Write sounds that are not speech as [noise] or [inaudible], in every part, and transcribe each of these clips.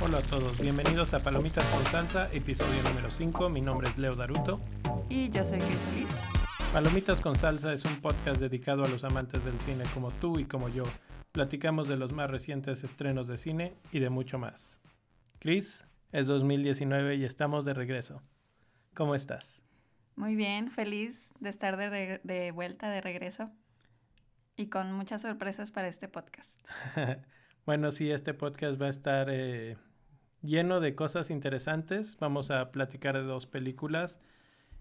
Hola a todos, bienvenidos a Palomitas con Salsa, episodio número 5. Mi nombre es Leo Daruto. Y yo soy Cris Palomitas con Salsa es un podcast dedicado a los amantes del cine como tú y como yo. Platicamos de los más recientes estrenos de cine y de mucho más. Chris, es 2019 y estamos de regreso. ¿Cómo estás? Muy bien, feliz de estar de, de vuelta, de regreso y con muchas sorpresas para este podcast. [laughs] bueno, sí, este podcast va a estar eh, lleno de cosas interesantes. Vamos a platicar de dos películas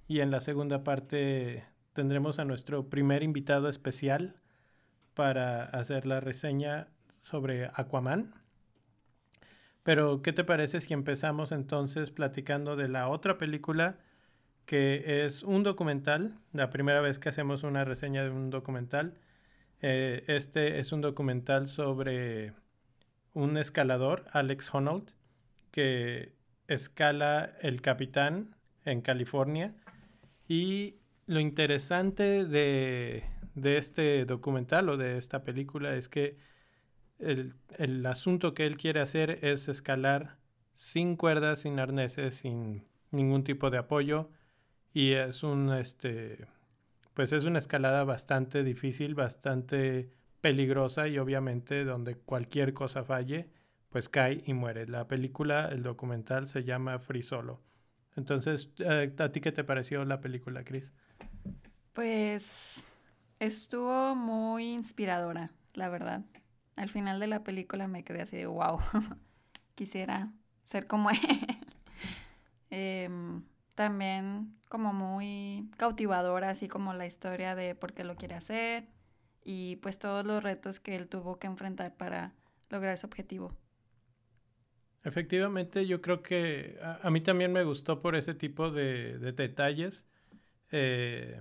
y en la segunda parte tendremos a nuestro primer invitado especial para hacer la reseña sobre Aquaman. Pero, ¿qué te parece si empezamos entonces platicando de la otra película que es un documental? La primera vez que hacemos una reseña de un documental. Eh, este es un documental sobre un escalador, Alex Honnold, que escala el Capitán en California. Y lo interesante de, este documental o de esta película es que el, asunto que él quiere hacer es escalar sin cuerdas, sin arneses, sin ningún tipo de apoyo. Y es un, este, pues es una escalada bastante difícil, bastante peligrosa y obviamente donde cualquier cosa falle, pues cae y muere. La película, el documental se llama Free Solo. Entonces, eh, ¿a ti qué te pareció la película, Chris? Pues estuvo muy inspiradora, la verdad. Al final de la película me quedé así de wow, [laughs] quisiera ser como él. [laughs] Em, también como muy cautivadora, así como la historia de por qué lo quiere hacer y pues todos los retos que él tuvo que enfrentar para lograr ese objetivo. Efectivamente, yo creo que a, mí también me gustó por ese tipo de, detalles. Eh,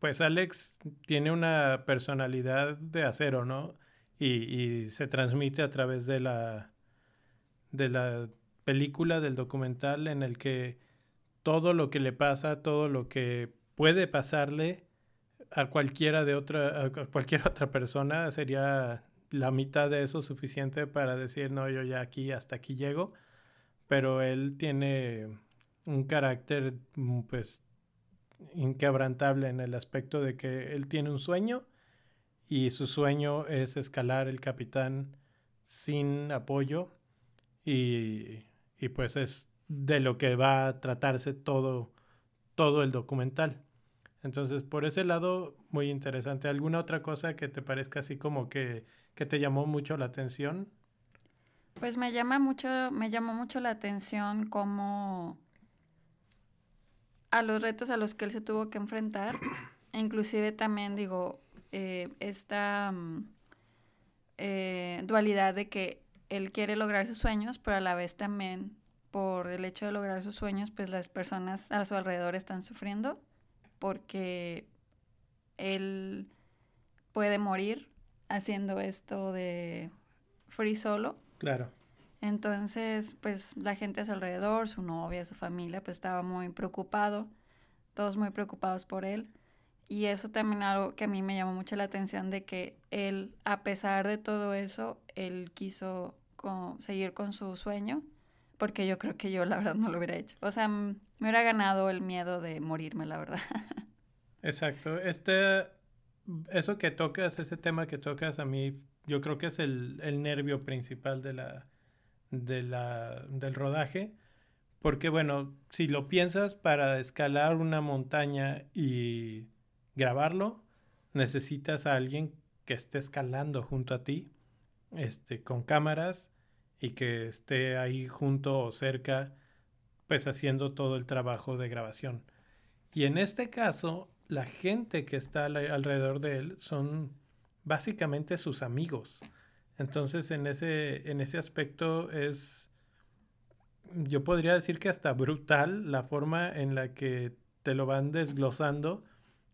pues Alex tiene una personalidad de acero, ¿no? Y, se transmite a través de la, de la película, del documental, en el que todo lo que le pasa, todo lo que puede pasarle a cualquiera de otra, a cualquier [laughs] otra persona sería la mitad de eso suficiente para decir, no, yo ya aquí, hasta aquí llego. Pero él tiene un carácter, mm, pues, inquebrantable en el aspecto de que él tiene un sueño y su sueño es escalar el capitán sin apoyo y, y pues es de lo que va a tratarse todo, todo el documental. Entonces, por ese lado, muy interesante. ¿Alguna otra cosa que te parezca así como que, que te llamó mucho la atención? Pues me llama mucho, me llamó mucho la atención cómo a los retos a los que él se tuvo que enfrentar. [clears throat] inclusive también digo, eh, esta mm, eh, dualidad de que él quiere lograr sus sueños, pero a la vez también por el hecho de lograr sus sueños, pues las personas a su alrededor están sufriendo porque él puede morir haciendo esto de free solo. Claro. Entonces, pues la gente a su alrededor, su novia, su familia, pues estaba muy preocupado, todos muy preocupados por él. Y eso también algo que a mí me llamó mucho la atención de que él, a pesar de todo eso, él quiso seguir con su sueño, porque yo creo que yo la verdad no lo hubiera hecho. O sea, me hubiera ganado el miedo de morirme, la verdad. [laughs] Exacto. Este, eso que tocas, ese tema que tocas, a mí, yo creo que es el, el nervio principal de la, de la, del rodaje. Porque bueno, si lo piensas para escalar una montaña y grabarlo, necesitas a alguien que esté escalando junto a ti, este, con cámaras y que esté ahí junto o cerca, pues haciendo todo el trabajo de grabación. Y en este caso, la gente que está alrededor de él son básicamente sus amigos. Entonces, en ese, en ese aspecto es, yo podría decir que hasta brutal la forma en la que te lo van desglosando,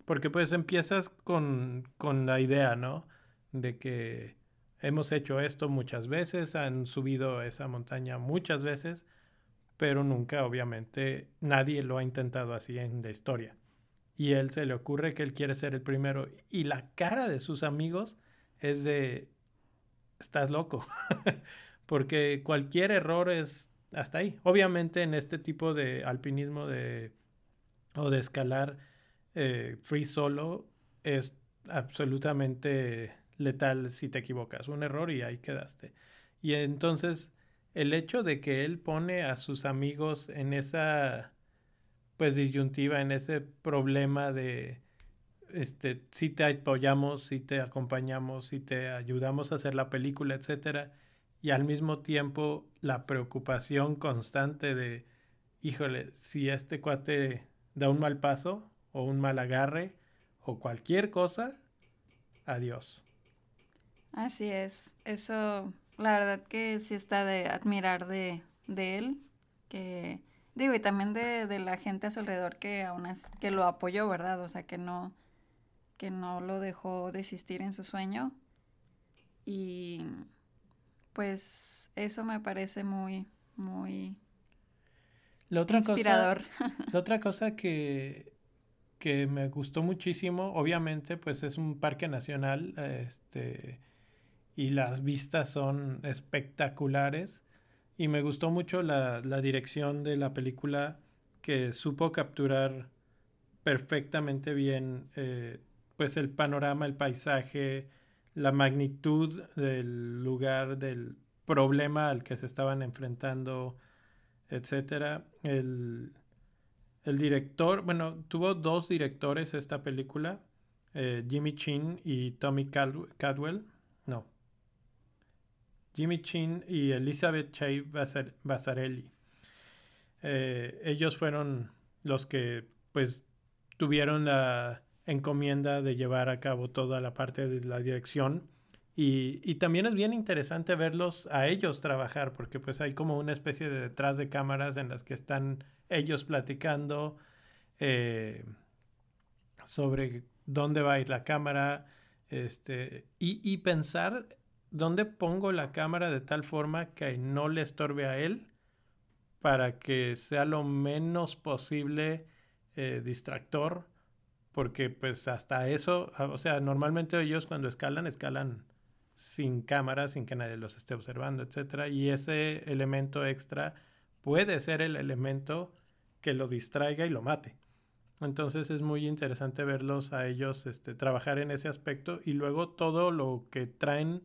porque pues empiezas con, con la idea, ¿no? De que hemos hecho esto muchas veces, han subido esa montaña muchas veces, pero nunca, obviamente, nadie lo ha intentado así en la historia. y él se le ocurre que él quiere ser el primero y la cara de sus amigos es de estás loco [laughs] porque cualquier error es hasta ahí obviamente en este tipo de alpinismo de o de escalar eh, free solo es absolutamente letal si te equivocas un error y ahí quedaste y entonces el hecho de que él pone a sus amigos en esa pues disyuntiva, en ese problema de este si te apoyamos, si te acompañamos, si te ayudamos a hacer la película, etcétera, y al mismo tiempo la preocupación constante de híjole, si este cuate da un mal paso o un mal agarre o cualquier cosa, adiós. Así es, eso la verdad que sí está de admirar de, él, que digo, y también de, la gente a su alrededor que aún es, que lo apoyó, ¿verdad? O sea, que no, que no lo dejó desistir en su sueño. Y pues eso me parece muy, muy la otra inspirador. Cosa, [laughs] la otra cosa que, que me gustó muchísimo, obviamente, pues es un parque nacional, este y las vistas son espectaculares. Y me gustó mucho la, dirección de la película que supo capturar perfectamente bien eh, pues el panorama, el paisaje, la magnitud del lugar, del problema al que se estaban enfrentando, etcétera. El, director, bueno, tuvo dos directores esta película, eh, Jimmy Chin y Tommy Cadwell. Jimmy Chin y Elizabeth Chey Basarelli. Eh, ellos fueron los que pues tuvieron la encomienda de llevar a cabo toda la parte de la dirección y, y, también es bien interesante verlos a ellos trabajar porque pues hay como una especie de detrás de cámaras en las que están ellos platicando eh, sobre dónde va a ir la cámara este, y, y pensar ¿dónde pongo la cámara de tal forma que no le estorbe a él para que sea lo menos posible eh, distractor? Porque pues hasta eso, ah, o sea, normalmente ellos cuando escalan, escalan sin cámara, sin que nadie los esté observando, etcétera, y ese elemento extra puede ser el elemento que lo distraiga y lo mate. Entonces es muy interesante verlos a ellos este, trabajar en ese aspecto y luego todo lo que traen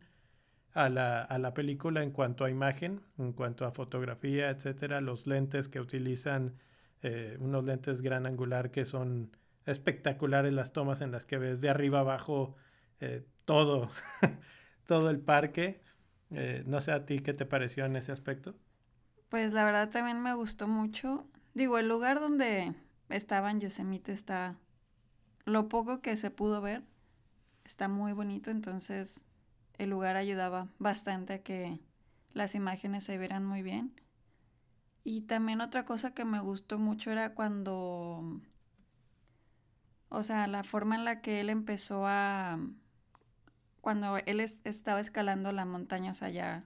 a la, a la película en cuanto a imagen, en cuanto a fotografía, etcétera, los lentes que utilizan, eh, unos lentes gran angular que son espectaculares las tomas en las que ves de arriba abajo eh, todo, [laughs] todo el parque. Eh, no sé a ti qué te pareció en ese aspecto. Pues la verdad también me gustó mucho. Digo, el lugar donde estaba en Yosemite está, lo poco que se pudo ver, está muy bonito, entonces el lugar ayudaba bastante a que las imágenes se vieran muy bien. Y también otra cosa que me gustó mucho era cuando, o sea, la forma en la que él empezó a, cuando él estaba escalando la montaña, o sea, ya,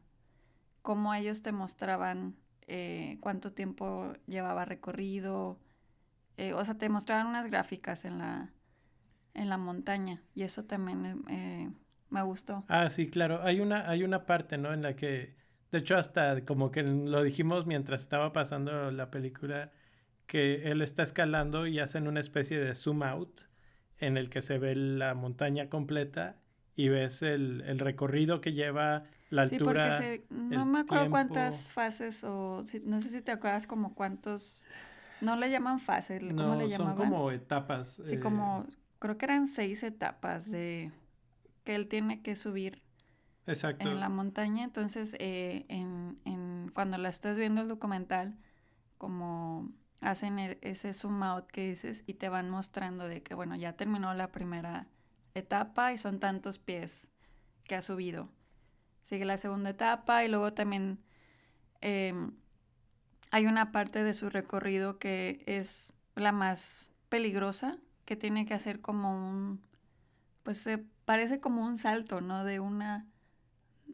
cómo ellos te mostraban eh, cuánto tiempo llevaba recorrido, eh, o sea, te mostraban unas gráficas en la, en la montaña y eso también eh, me gustó. Ah, sí, claro. Hay una, hay una parte, ¿no? En la que, de hecho, hasta como que lo dijimos mientras estaba pasando la película, que él está escalando y hacen una especie de zoom out en el que se ve la montaña completa y ves el, el recorrido que lleva la altura. Sí, porque no me acuerdo cuántas fases o no sé si te acuerdas como cuántos, no le llaman fases, ¿cómo no, le llamaban? Son como etapas. Sí, como, eh, creo que eran seis etapas de que él tiene que subir en la montaña. Entonces, eh, en, cuando la estás viendo el documental, como hacen ese zoom out que dices y te van mostrando de que, bueno, ya terminó la primera etapa y son tantos pies que ha subido. Sigue la segunda etapa y luego también em, hay una parte de su recorrido que es la más peligrosa, que tiene que hacer como un, pues se parece como un salto, ¿no? De una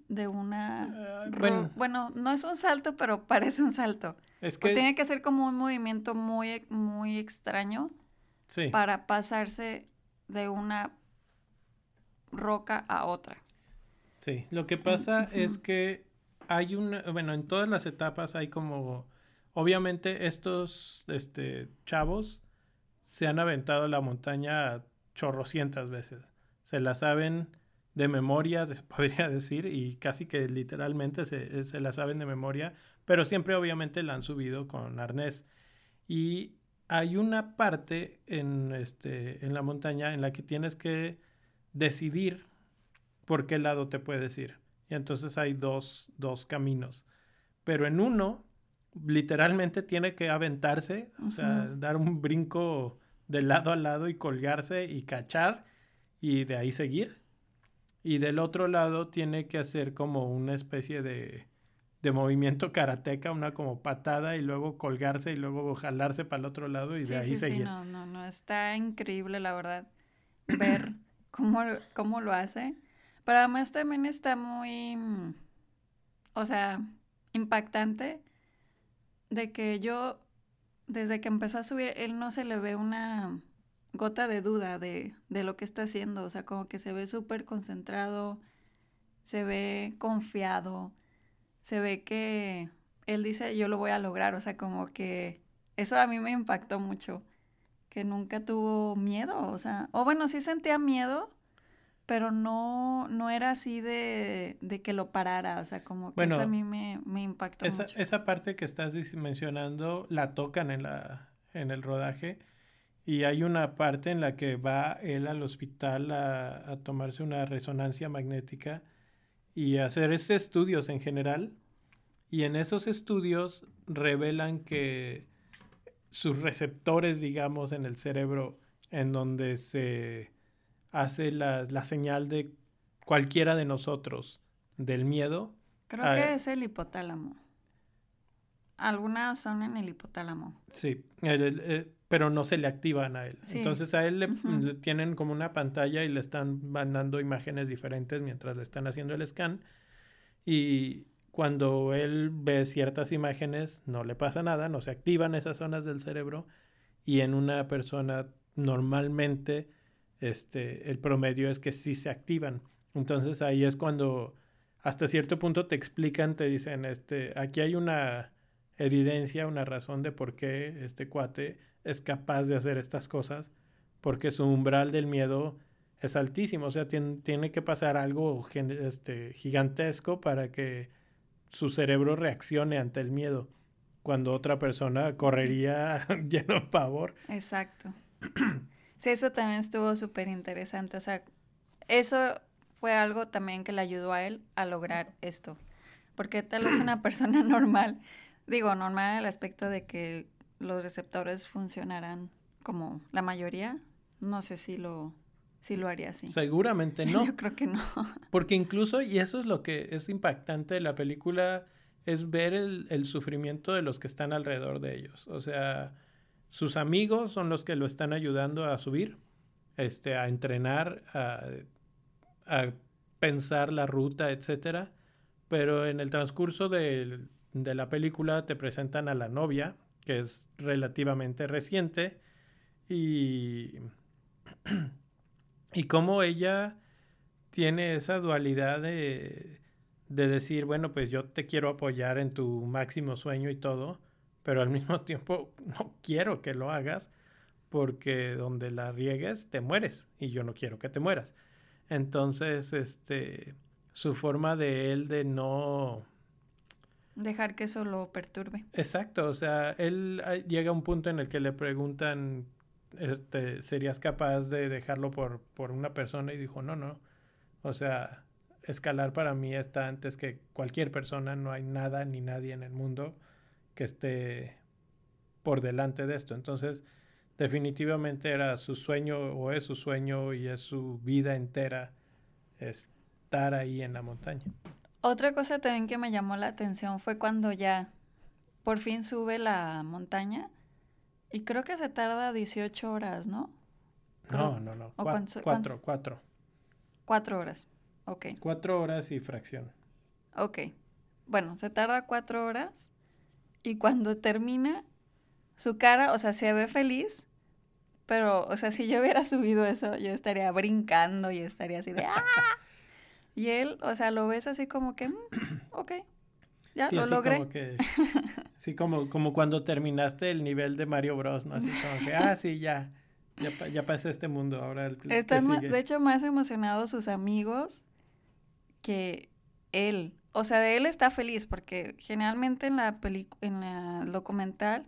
de una ah, bueno. no es un salto, pero [laughs] parece un salto. Es que tiene que ser como un movimiento muy muy extraño Sí. para pasarse de una roca a otra. Sí, lo que pasa es que hay una, bueno, en todas las etapas hay como, obviamente estos este, chavos se han aventado la montaña chorrocientas veces. Se la saben de memoria, se [laughs] podría decir, y casi que literalmente se, se la saben de memoria, pero siempre obviamente la han subido con arnés. Y hay una parte en, este, en la montaña en la que tienes que decidir por qué lado te puedes ir. Y entonces hay dos, dos caminos. Pero en uno, literalmente tiene que aventarse, o sea, dar un brinco de lado a lado y colgarse y cachar y de ahí seguir. Y del otro lado tiene que hacer como una especie de, de movimiento karateca, una como patada y luego colgarse y luego jalarse para el otro lado y Sí, de ahí sí, seguir. sí, no, no, no, está increíble, la verdad, ver [coughs] cómo, cómo lo hace. Pero además también está muy, o sea, impactante de que yo, desde que empezó a subir, él no se le ve una gota de duda de, de lo que está haciendo. O sea, como que se ve súper concentrado, se ve confiado, se ve que él dice, yo lo voy a lograr. O sea, como que eso a mí me impactó mucho, que nunca tuvo miedo. O sea, o bueno, sí sentía miedo, pero no, no era así de, de que lo parara. O sea, como que Bueno, eso a mí me, me impactó Esa, mucho. esa parte que estás mencionando la tocan en, la, en el rodaje y hay una parte en la que va él al hospital a, a tomarse una resonancia magnética y a hacer estudios en general y en esos estudios revelan que sus receptores, digamos, en el cerebro en donde se hace la, la señal de cualquiera de nosotros del miedo, Creo ah, que es el hipotálamo. Algunas son en el hipotálamo. Sí, el- el- eh, pero no se le activan a él. Sí. Entonces a él le tienen como una pantalla y le están mandando imágenes diferentes mientras le están haciendo el scan. Y cuando él ve ciertas imágenes no le pasa nada, no se activan esas zonas del cerebro. Y en una persona normalmente este, el promedio es que sí se activan. Entonces ahí es cuando hasta cierto punto te explican, te dicen, este, aquí hay una evidencia, una razón de por qué este cuate es capaz de hacer estas cosas, porque su umbral del miedo es altísimo, o sea, tien- tiene que pasar algo este, gigantesco para que su cerebro reaccione ante el miedo, cuando otra persona correría [laughs] lleno de pavor. Exacto. [clears throat] Sí, eso también estuvo súper interesante. O sea, eso fue algo también que le ayudó a él a lograr esto. Porque tal vez una [clears throat] persona normal, digo, normal en el aspecto de que los receptores funcionarán como la mayoría, no sé si lo, si lo haría así. Seguramente [laughs] no. Yo creo que no. [laughs] Porque incluso, y eso es lo que es impactante de la película, es ver el, el sufrimiento de los que están alrededor de ellos. O sea, sus amigos son los que lo están ayudando a subir, este, a entrenar, a, a pensar la ruta, etcétera. Pero en el transcurso de la película te presentan a la novia, que es relativamente reciente, y, [clears throat] y cómo ella tiene esa dualidad de, de decir, bueno, pues yo te quiero apoyar en tu máximo sueño y todo, pero al [laughs] mismo tiempo no quiero que lo hagas porque donde la riegues te mueres y yo no quiero que te mueras. Entonces, este, su forma de él de no... Dejar que eso lo perturbe. Exacto, o sea, él ah, llega a un punto en el que le preguntan, este, ¿serías capaz de dejarlo por, por una persona? Y dijo, no, no. O sea, escalar para mí está antes que cualquier persona, no hay nada ni nadie en el mundo que esté por delante de esto. Entonces, definitivamente era su sueño o es su sueño y es su vida entera estar ahí en la montaña. Otra cosa también que me llamó la atención fue cuando ya por fin sube la montaña y creo que se tarda 18 horas, ¿no? No, no, no. ¿O Cua- cuánto- cuatro, cuatro. Cuatro horas. Ok, Cuatro horas y fracción. ok. Bueno, se tarda cuatro horas y cuando termina, su cara, o sea, se ve feliz, Pero, o sea, si yo hubiera [laughs] subido eso, yo estaría brincando y estaría así de ¡ah! [laughs] Y él, o sea, lo ves así como que, mm, [clears throat] ok, ya lo logré. Como que, [laughs] sí, como, como cuando terminaste el nivel de Mario Bros, ¿no? Así como que, ah, sí, ya, ya, ya pasé este mundo, ahora el Están, de hecho, más emocionados sus amigos que él. O sea, de él está feliz porque generalmente en la en el documental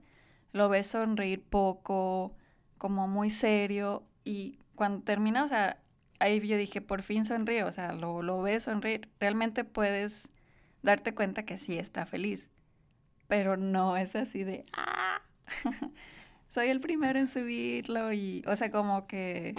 lo ves sonreír poco, como muy serio y cuando termina, o sea, ahí yo dije, por fin sonríe, o sea, lo, lo ves sonreír. Realmente puedes darte cuenta que sí está feliz, pero no es así de, ah, [laughs] soy el primero en subirlo y, o sea, como que,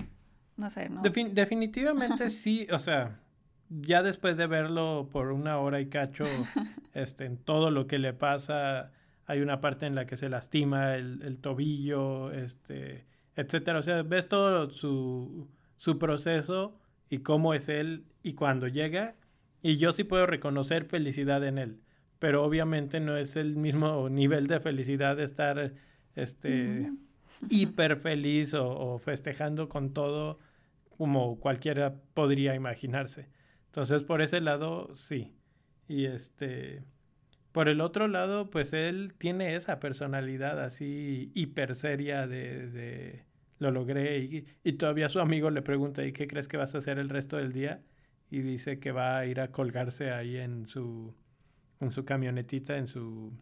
no sé, ¿no? definitivamente sí, o sea, ya después de verlo por una hora y cacho, [laughs] este, en todo lo que le pasa, hay una parte en la que se lastima el, el tobillo, este, etcétera. O sea, ves todo su, su proceso y cómo es él y cuando llega. Y yo sí puedo reconocer felicidad en él, pero obviamente no es el mismo nivel de felicidad de estar este, hiper feliz o, o, festejando con todo como cualquiera podría imaginarse. Entonces, por ese lado, sí. Y este, por el otro lado, pues él tiene esa personalidad así hiper seria de, de lo logré y, y, todavía su amigo le pregunta, ¿y qué crees que vas a hacer el resto del día? Y dice que va a ir a colgarse ahí en su, en su camionetita, en su...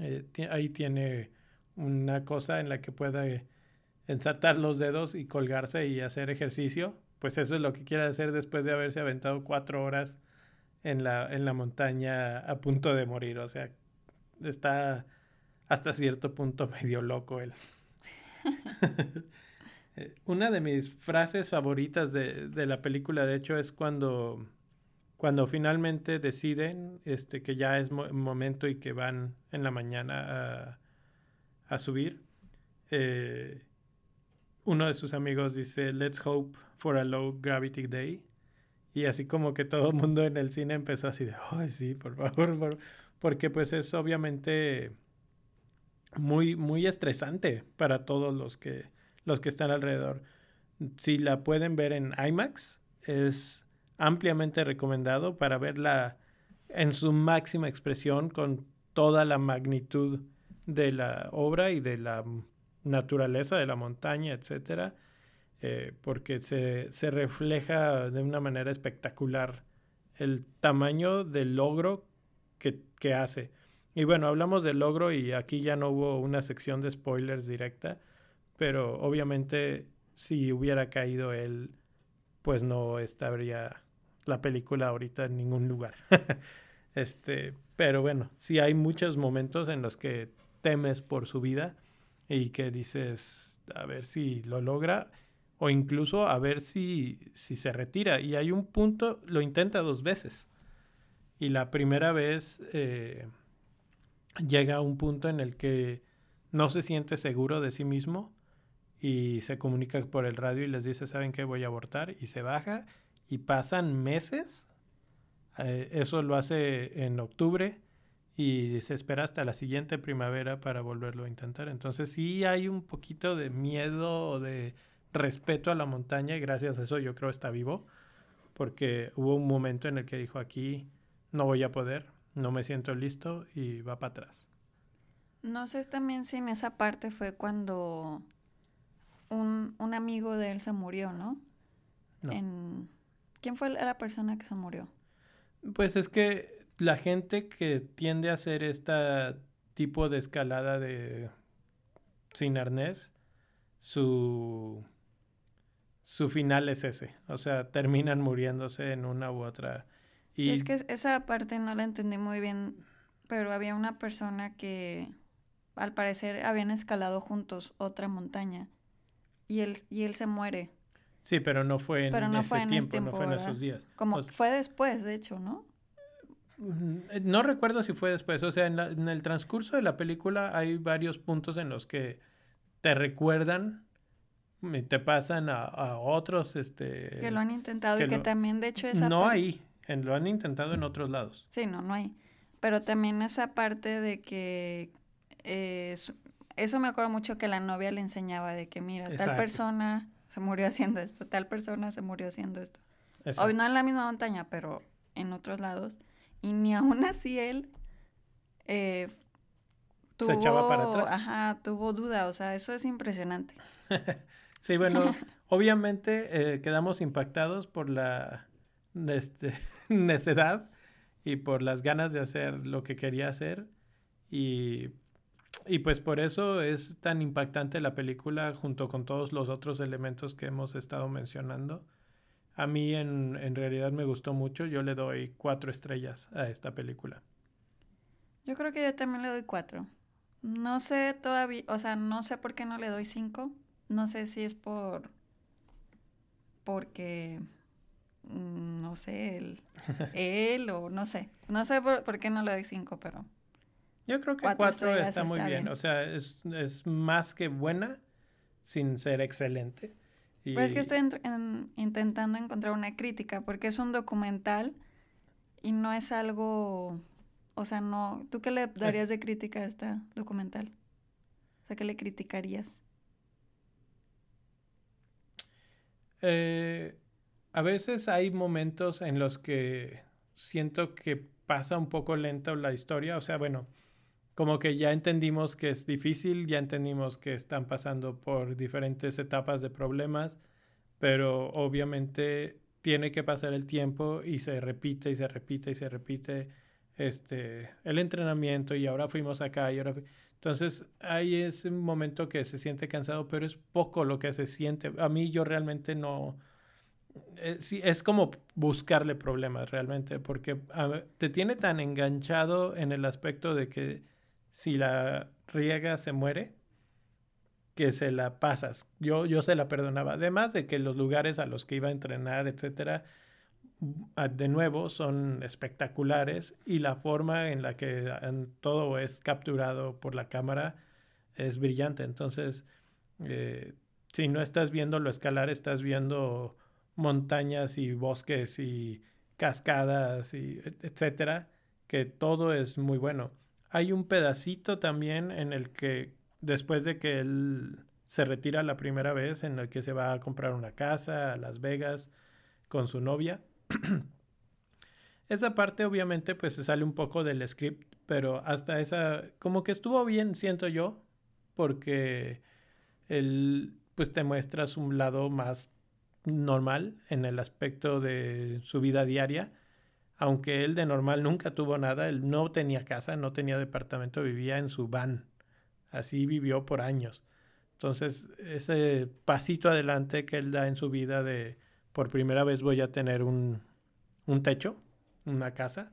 Eh, ahí tiene una cosa en la que puede ensartar los dedos y colgarse y hacer ejercicio. Pues eso es lo que quiere hacer después de haberse aventado cuatro horas en la, en la montaña a punto de morir. O sea, está hasta cierto punto [laughs] medio loco él. [laughs] Una de mis frases favoritas de, de, la película, de hecho, es cuando, cuando finalmente deciden este, que ya es momento y que van en la mañana a, a subir. Eh, uno de sus amigos dice, Let's hope for a low gravity day. Y así como que todo el mundo en el cine empezó así de, ay, sí, por favor, porque pues es obviamente muy, muy estresante para todos los que, los que están alrededor. Si la pueden ver en IMAX, es ampliamente recomendado para verla en su máxima expresión con toda la magnitud de la obra y de la naturaleza de la montaña, etcétera, eh, porque se, se refleja de una manera espectacular el tamaño del logro que, que hace. Y bueno, hablamos del logro y aquí ya no hubo una sección de spoilers directa, pero obviamente si hubiera caído él, pues no estaría la película ahorita en ningún lugar. [laughs] este, pero bueno, sí hay muchos momentos en los que temes por su vida y que dices a ver si lo logra o incluso a ver si, si se retira. Y hay un punto, lo intenta dos veces. Y la primera vez... Eh, llega a un punto en el que no se siente seguro de sí mismo y se comunica por el radio y les dice, ¿saben qué? Voy a abortar y se baja y pasan meses. Eh, eso lo hace en octubre y se espera hasta la siguiente primavera para volverlo a intentar. Entonces sí hay un poquito de miedo o de respeto a la montaña y gracias a eso yo creo está vivo porque hubo un momento en el que dijo aquí no voy a poder, no me siento listo y va para atrás. No sé también si en esa parte fue cuando un, un amigo de él se murió, ¿no? En... ¿Quién fue la persona que se murió? Pues es que la gente que tiende a hacer este tipo de escalada de sin arnés, su, su final es ese. O sea, terminan muriéndose en una u otra y... Es que esa parte no la entendí muy bien, pero había una persona que al parecer habían escalado juntos otra montaña y él, y él se muere. Sí, pero no fue en, ese tiempo, no fue en esos días. Como fue después, de hecho, ¿no? No recuerdo si fue después, o sea, en, en, el transcurso de la película hay varios puntos en los que te recuerdan y te pasan a, a otros, este... Que lo han intentado y que también, de hecho, esa No ahí, lo han intentado en otros lados. Sí, no, no hay. Pero también esa parte de que eh, eso me acuerdo mucho que la novia le enseñaba de que, mira, tal Exacto. persona se murió haciendo esto, tal persona se murió haciendo esto. Exacto. O no en la misma montaña, pero en otros lados. Y ni aún así él eh, tuvo, Se echaba para atrás. Ajá, tuvo duda. O sea, eso es impresionante. [laughs] Sí, bueno, [laughs] obviamente eh, quedamos impactados por la este, [laughs] necedad y por las ganas de hacer lo que quería hacer. Y, y pues por eso es tan impactante la película junto con todos los otros elementos que hemos estado mencionando. A mí en, en realidad me gustó mucho. Yo le doy cuatro estrellas a esta película. Yo creo que yo también le doy cuatro. No sé todavía, o sea, no sé por qué no le doy cinco. No sé si es por. Porque. Mm, No sé, él, [laughs] él o no sé. No sé por, por qué no le doy cinco, pero. Yo creo que Cuatro está muy bien. bien. O sea, es, es más que buena sin ser excelente. Y Pero es que estoy en- en- intentando encontrar una crítica, porque es un documental y no es algo. O sea, no. ¿Tú qué le darías de crítica a este documental? O sea, ¿qué le criticarías? eh, a veces hay momentos en los que siento que pasa un poco lento la historia. O sea, bueno, como que ya entendimos que es difícil, ya entendimos que están pasando por diferentes etapas de problemas, pero obviamente tiene que pasar el tiempo y se repite y se repite y se repite este el entrenamiento y ahora fuimos acá y ahora entonces hay ese momento que se siente cansado, pero es poco lo que se siente. A mí yo realmente no eh, sí, es como buscarle problemas realmente, porque te tiene tan enganchado en el aspecto de que si la riega se muere, que se la pasas. Yo, yo se la perdonaba. Además de que los lugares a los que iba a entrenar, etcétera, de nuevo son espectaculares y la forma en la que todo es capturado por la cámara es brillante. Entonces, eh, si no estás viendo lo escalar, estás viendo montañas y bosques y cascadas y et- etcétera, que todo es muy bueno. Hay un pedacito también en el que después de que él se retira la primera vez, en el que se va a comprar una casa a Las Vegas con su novia. [clears throat] esa parte obviamente pues se sale un poco del script, pero hasta esa como que estuvo bien, siento yo, porque él pues te muestras un lado más normal en el aspecto de su vida diaria, aunque él de normal nunca tuvo nada, él no tenía casa, no tenía departamento, vivía en su van, así vivió por años. Entonces, ese pasito adelante que él da en su vida de por primera vez voy a tener un, un techo, una casa,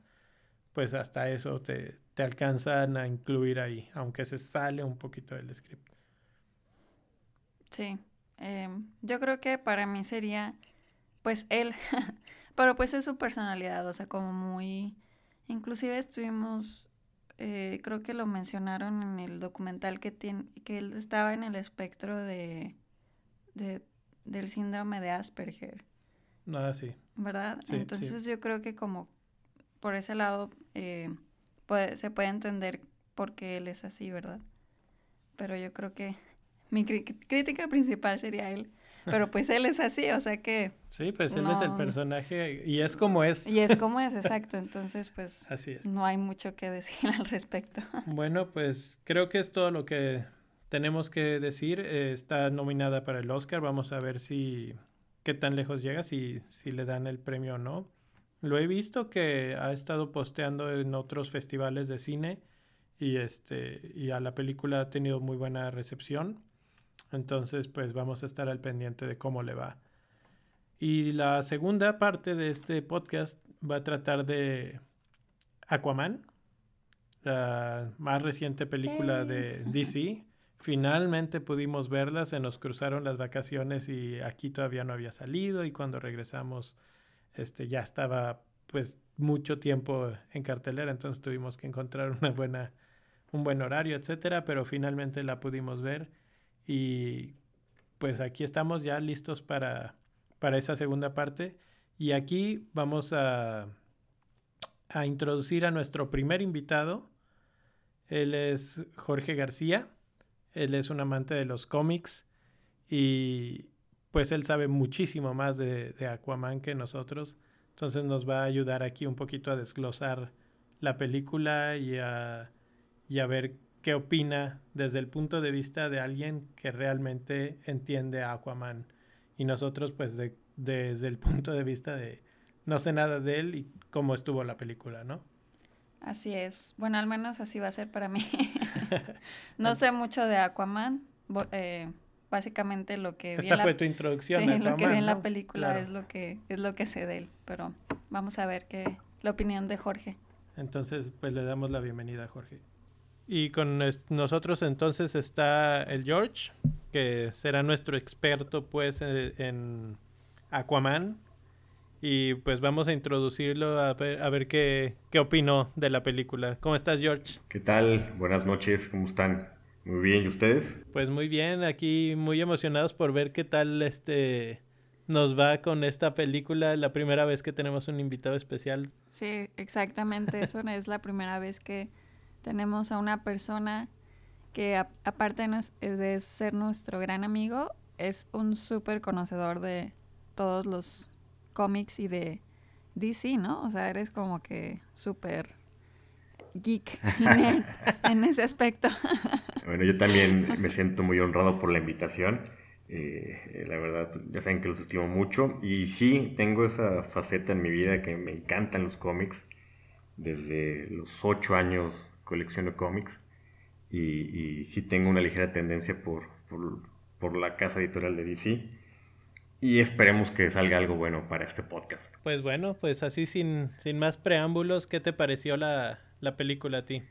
pues hasta eso te, te alcanzan a incluir ahí, aunque se sale un poquito del script. Sí, em, yo creo que para mí sería, pues él, [laughs] pero pues es su personalidad, o sea, como muy, inclusive estuvimos, eh, creo que lo mencionaron en el documental que tiene, que él estaba en el espectro de, de del síndrome de Asperger. ¿verdad? Sí, sí. Entonces yo creo que como por ese lado eh, puede- se puede entender por qué él es así, ¿verdad? Pero yo creo que mi cri- crítica principal sería él. Pero pues él es así, o sea que... Sí, pues él es el personaje y es como es. Y es como es, exacto. Entonces pues [laughs] Así es. no hay mucho que decir al respecto. [laughs] Bueno, pues creo que es todo lo que tenemos que decir. Eh, está nominada para el Oscar. Vamos a ver si qué tan lejos llega, si, si le dan el premio o no. Lo he visto que ha estado posteando en otros festivales de cine y este y a la película ha tenido muy buena recepción. Entonces, pues vamos a estar al pendiente de cómo le va. Y la segunda parte de este podcast va a tratar de Aquaman, la más reciente película de [laughs] DC. Finalmente pudimos verla, se nos cruzaron las vacaciones y aquí todavía no había salido y cuando regresamos este ya estaba pues mucho tiempo en cartelera, entonces tuvimos que encontrar una buena un buen horario, etcétera, pero finalmente la pudimos ver y pues aquí estamos ya listos para para esa segunda parte y aquí vamos a a introducir a nuestro primer invitado. Él es Jorge García. Él es un amante de los cómics y pues él sabe muchísimo más de, Aquaman que nosotros. Entonces nos va a ayudar aquí un poquito a desglosar la película y a, y a ver qué opina desde el punto de vista de alguien que realmente entiende a Aquaman. Y nosotros pues desde el punto de vista de no sé nada de él y cómo estuvo la película, ¿no? Así es. Bueno, al menos así va a ser para mí. [laughs] no sé mucho de Aquaman. Eh, básicamente lo que Esta fue tu introducción. Sí, lo que vi en la película es lo que es lo que sé de él. Pero vamos a ver qué la opinión de Jorge. Entonces, pues le damos la bienvenida a Jorge. Y con nosotros entonces está el George, que será nuestro experto pues e, en Aquaman. Y pues vamos a introducirlo a ver, a ver qué, qué opinó de la película. ¿Cómo estás, George? ¿Qué tal? Buenas noches, ¿cómo están? Muy bien, ¿y ustedes? Pues muy bien, aquí muy emocionados por ver qué tal este nos va con esta película, la primera vez que tenemos un invitado especial. Sí, exactamente, eso es la primera vez que tenemos a una persona que aparte de ser nuestro gran amigo, es un súper conocedor de todos los cómics y de DC, ¿no? O sea, eres como que súper geek en [laughs] ese aspecto. [laughs] bueno, yo también me siento muy honrado por la invitación. Eh, la verdad, ya saben que los estimo mucho. Y sí, tengo esa faceta en mi vida que me encantan los cómics. Desde los ocho años colecciono cómics. Y, y sí tengo una ligera tendencia por, por, la casa editorial de DC. Y esperemos que salga algo bueno para este podcast. Pues bueno, pues así sin, sin más preámbulos, ¿qué te pareció la, la película a ti?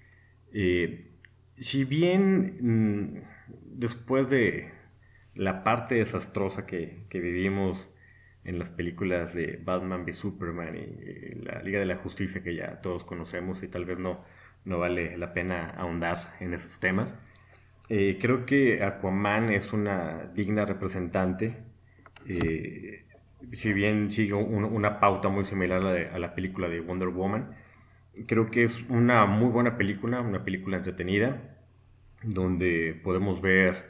Eh, si bien mm, después de la parte desastrosa que, vivimos en las películas de Batman v Superman y eh, la Liga de la Justicia que ya todos conocemos y tal vez no, no vale la pena ahondar en esos temas. Eh, creo que Aquaman es una digna representante, eh, si bien sigue una pauta muy similar a la, película de Wonder Woman. Creo que es una muy buena película, una película entretenida, donde podemos ver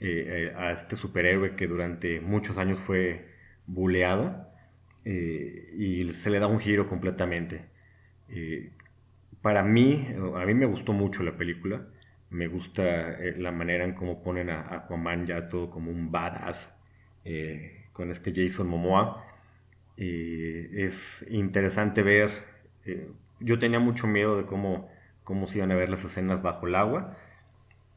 eh, a este superhéroe que durante muchos años fue buleado y se le da un giro completamente para mí, a mí me gustó mucho la película. Me gusta eh, la manera en cómo ponen a, Aquaman ya todo como un badass eh, con este Jason Momoa. es interesante ver. Eh, yo tenía mucho miedo de cómo, cómo se iban a ver las escenas bajo el agua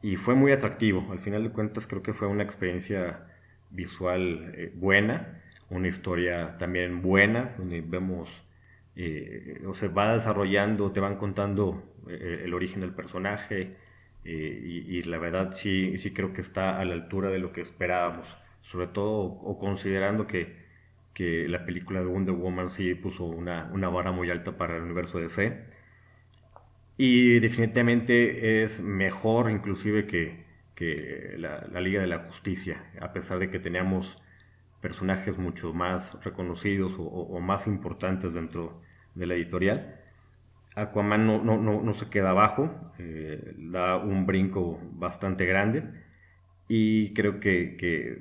y fue muy atractivo. Al final de cuentas, creo que fue una experiencia visual buena, una historia también buena, donde vemos eh, o se va desarrollando, te van contando eh, el origen del personaje eh, y, la verdad sí, sí creo que está a la altura de lo que esperábamos, sobre todo o considerando que, que la película de Wonder Woman sí puso una, una vara muy alta para el universo DC y definitivamente es mejor inclusive que, que la, la, Liga de la Justicia, a pesar de que teníamos personajes mucho más reconocidos o, o más importantes dentro de la editorial. Aquaman no, no, no, se queda abajo, eh, da un brinco bastante grande y creo que,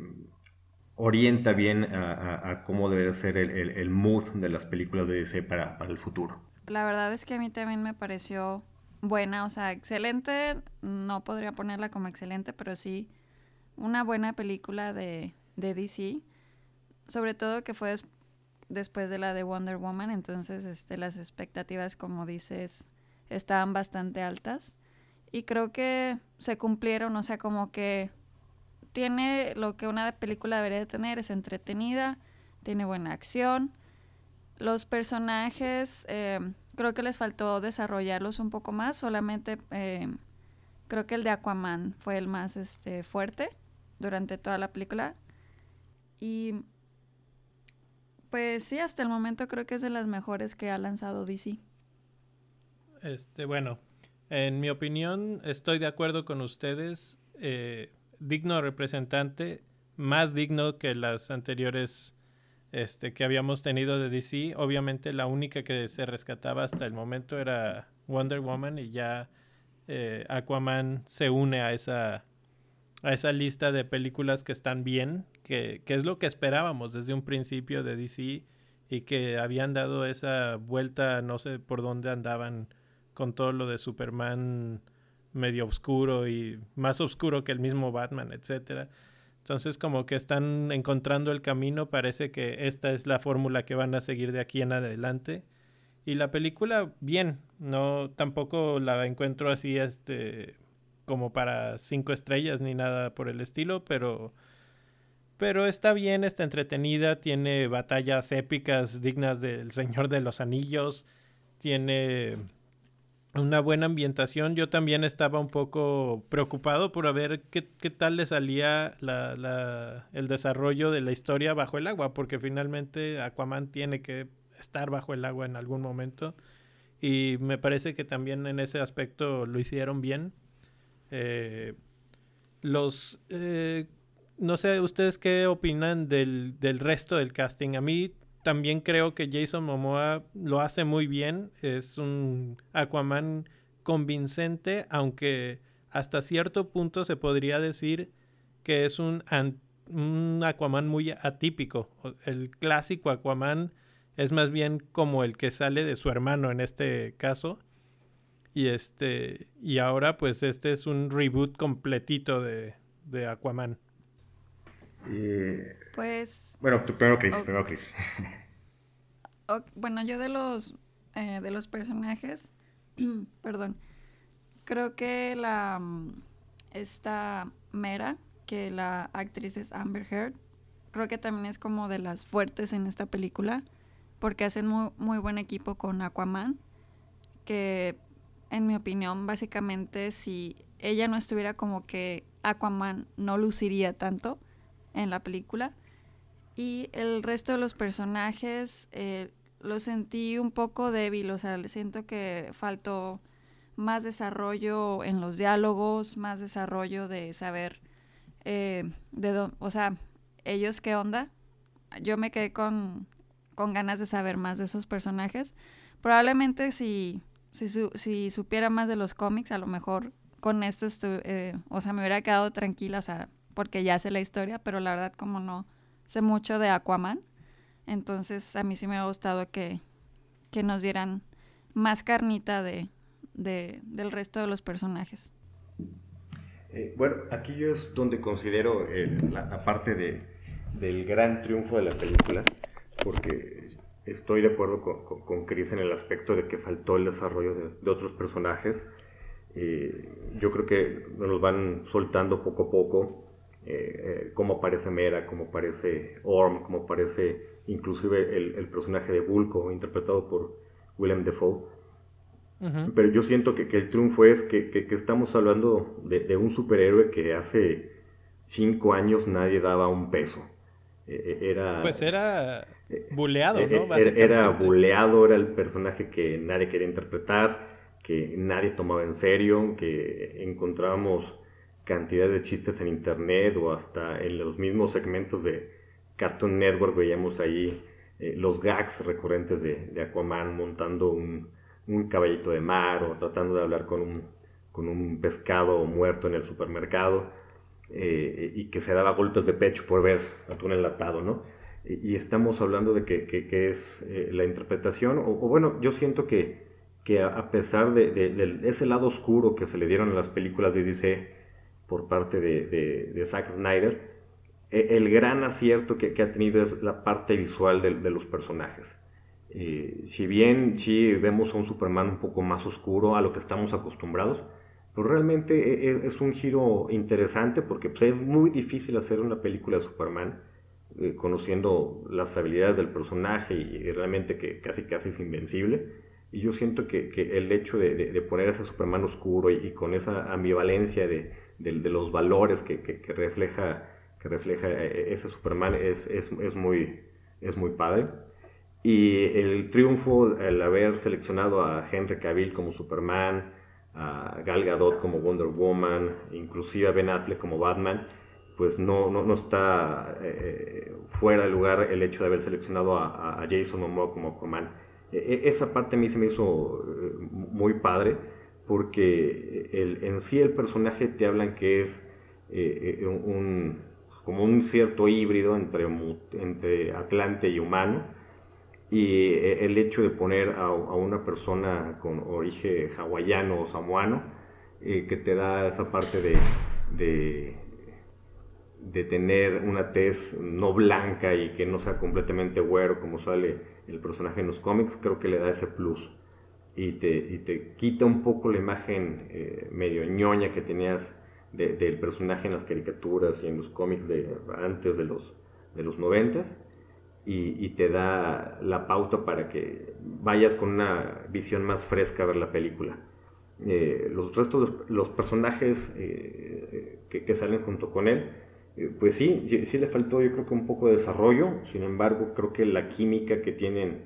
orienta bien a, cómo debe ser el, el, mood de las películas de DC para, para el futuro. La verdad es que a mí también me pareció buena, o sea, excelente, no podría ponerla como excelente, pero sí una buena película de, de DC, sobre todo que fue después de la de Wonder Woman, entonces este, las expectativas, como dices, estaban bastante altas. Y creo que se cumplieron, o sea, como que tiene lo que una película debería de tener, es entretenida, tiene buena acción, los personajes eh, creo que les faltó desarrollarlos un poco más, solamente eh, creo que el de Aquaman fue el más este, fuerte durante toda la película. Y pues sí, hasta el momento creo que es de las mejores que ha lanzado DC. Este, bueno, en mi opinión estoy de acuerdo con ustedes. Eh, digno representante, más digno que las anteriores este, que habíamos tenido de DC. Obviamente la única que se rescataba hasta el momento era Wonder Woman y ya eh, Aquaman se une a esa, a esa lista de películas que están bien, que, que es lo que esperábamos desde un principio de DC y que habían dado esa vuelta, no sé por dónde andaban con todo lo de Superman medio oscuro y más oscuro que el mismo Batman, etcétera. Entonces como que están encontrando el camino, parece que esta es la fórmula que van a seguir de aquí en adelante. Y la película bien, no tampoco la encuentro así este como para cinco estrellas ni nada por el estilo, pero pero está bien, está entretenida, tiene batallas épicas dignas del Señor de los Anillos, tiene una buena ambientación. Yo también estaba un poco preocupado por ver qué, qué tal le salía la, la, el desarrollo de la historia bajo el agua, porque finalmente Aquaman tiene que estar bajo el agua en algún momento. Y me parece que también en ese aspecto lo hicieron bien. Eh, los... Eh, no sé, ¿ustedes qué opinan del, del resto del casting? A mí también creo que Jason Momoa lo hace muy bien. Es un Aquaman convincente, aunque hasta cierto punto se podría decir que es un, un Aquaman muy atípico. El clásico Aquaman es más bien como el que sale de su hermano en este caso. Y este. Y ahora, pues, este es un reboot completito de, de Aquaman. Eh, Pues, bueno, tú primero Chris, primero [laughs] bueno, yo de los, eh, de los personajes, [clears throat] perdón, creo que la, mm, esta Mera, que la actriz es Amber Heard, creo que también es como de las fuertes en esta película, porque hacen muy, muy buen equipo con Aquaman, que en mi opinión, básicamente, si ella no estuviera como que Aquaman no luciría tanto en la película. Y el resto de los personajes eh, lo sentí un poco débil, o sea, siento que faltó más desarrollo en los diálogos, más desarrollo de saber eh, de dónde, o sea, ellos qué onda. Yo me quedé con, con ganas de saber más de esos personajes. Probablemente si, si, su- si supiera más de los cómics, a lo mejor con esto, eh, o sea, me hubiera quedado tranquila, o sea, porque ya sé la historia, pero la verdad como no sé mucho de Aquaman, entonces a mí sí me ha gustado que, que nos dieran más carnita de, de- del resto de los personajes. Eh, bueno, aquí yo es donde considero eh, la, la parte de, del gran triunfo de la película, porque estoy de acuerdo con, con- con Chris en el aspecto de que faltó el desarrollo de, de otros personajes. Eh, yo creo que nos los van soltando poco a poco, eh, eh, cómo aparece Mera, cómo aparece Orm, cómo aparece inclusive el, el personaje de Vulco, interpretado por Willem Dafoe. Ujú. Pero yo siento que, que el triunfo es que, que- que estamos hablando de, de un superhéroe que hace cinco años nadie daba un peso. Eh, eh, Era, Pues era buleado, eh, ¿no? era, era buleado, era el personaje que nadie quería interpretar, que nadie tomaba en serio, que encontrábamos cantidad de chistes en internet o hasta en los mismos segmentos de Cartoon Network veíamos ahí eh, los gags recurrentes de, Aquaman montando un, caballito de mar o tratando de hablar con un, con un pescado muerto en el supermercado eh, y que se daba golpes de pecho por ver atún enlatado, ¿no? Y, estamos hablando de que, que- es eh, la interpretación, o, bueno, yo siento que, que a, pesar de, de- de ese lado oscuro que se le dieron a las películas de DC por parte de, de- de Zack Snyder, e- el gran acierto que, que ha tenido es la parte visual de, de los personajes. Eh, si bien sí vemos a un Superman un poco más oscuro a lo que estamos acostumbrados, pero realmente e- e- es un giro interesante porque pues, es muy difícil hacer una película de Superman eh, conociendo las habilidades del personaje y, y realmente que casi casi es invencible. Y yo siento que, que el hecho de, de- de poner a ese Superman oscuro y, y con esa ambivalencia de, de- los valores que, refleja, que refleja eh, ese Superman es, es, es muy, es muy padre. Y el triunfo, el haber seleccionado a Henry Cavill como Superman, a Gal Gadot como Wonder Woman, inclusive a Ben Affleck como Batman, pues no, no, no está eh, fuera de lugar el hecho de haber seleccionado a, Jason Momoa como Aquaman. E- e- esa parte a mí se me hizo eh, muy padre porque el, en sí el personaje te hablan que es eh, eh, un, como un cierto híbrido entre, entre Atlante y humano. Y el hecho de poner a, una persona con origen hawaiano o samoano, que te da esa parte de, de, de, tener una tez no blanca y que no sea completamente güero como sale el personaje en los cómics, creo que le da ese plus y te, y te quita un poco la imagen eh, medio ñoña que tenías del personaje en las caricaturas y en los cómics de antes de los, de los 90 y, y, te da la pauta para que vayas con una visión más fresca a ver la película. Eh, los restos de los personajes eh, que, que, salen junto con él, pues sí, sí le faltó yo creo que un poco de desarrollo, sin embargo creo que la química que tienen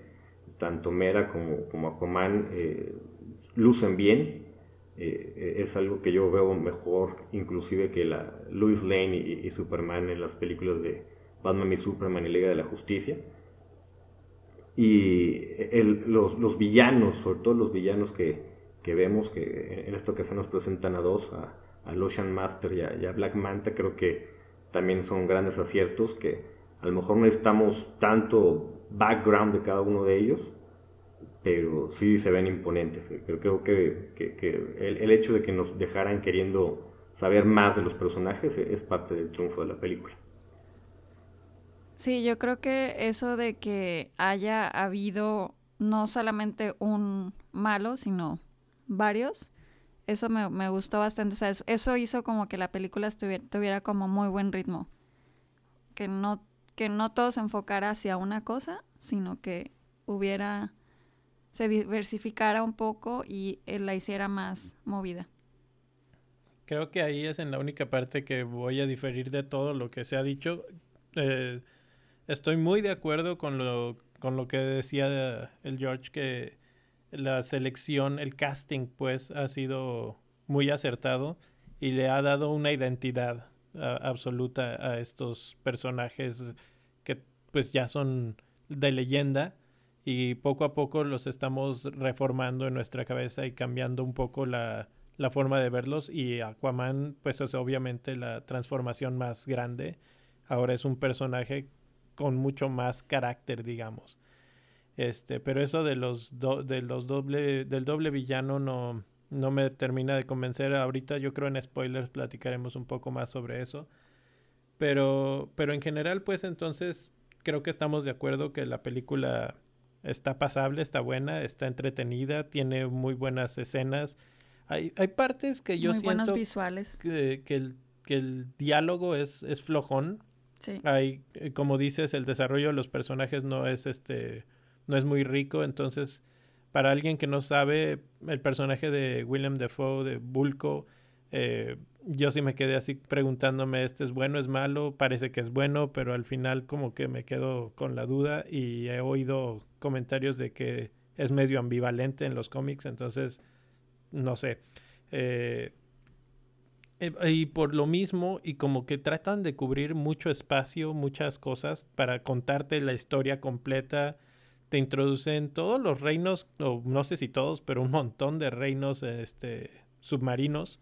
tanto Mera como, como Aquaman eh, lucen bien. Eh, es algo que yo veo mejor inclusive que la Louis Lane y, Superman en las películas de Batman y Superman y Liga de la Justicia. Y los, los, villanos, sobre todo los villanos que, que, vemos, que en esta ocasión nos presentan a dos, a, a Ocean Master y a, Black Manta, creo que también son grandes aciertos que a lo mejor no necesitamos tanto background de cada uno de ellos, pero sí se ven imponentes. Creo, que, el, hecho de que nos dejaran queriendo saber más de los personajes es parte del triunfo de la película. Sí, yo creo que eso de que haya habido no solamente un malo, sino varios, eso me, gustó bastante. O sea, eso hizo como que la película tuviera como muy buen ritmo. Que no, que no todo se enfocara hacia una cosa, sino que hubiera, se diversificara un poco y la hiciera más movida. Creo que ahí es en la única parte que voy a diferir de todo lo que se ha dicho. Eh, estoy muy de acuerdo con lo, con lo que decía el George, que la selección, el casting, pues, ha sido muy acertado y le ha dado una identidad absoluta a estos personajes pues ya son de leyenda y poco a poco los estamos reformando en nuestra cabeza y cambiando un poco la, la forma de verlos y Aquaman pues es obviamente la transformación más grande. Ahora es un personaje con mucho más carácter, digamos. Este, pero eso de los de los doble del doble villano no no me termina de convencer. Ahorita yo creo en spoilers platicaremos un poco más sobre eso. Pero pero en general pues entonces creo que estamos de acuerdo que la película está pasable, está buena, está entretenida, tiene muy buenas escenas. Hay, hay partes que yo siento visuales. Que, que, el, que el diálogo es, es flojón. Sí. Hay, eh, como dices, el desarrollo de los personajes no es este no es muy rico, entonces para alguien que no sabe, el personaje de William Defoe, de Bulco, eh, yo sí me quedé así preguntándome, ¿este es bueno, es malo? Parece que es bueno, pero al final como que me quedo con la duda y he oído comentarios de que es medio ambivalente en los cómics, entonces no sé. Eh, eh, y por lo mismo, y como que tratan de cubrir mucho espacio, muchas cosas para contarte la historia completa, te introducen todos los reinos, no sé si todos, pero un montón de reinos este, submarinos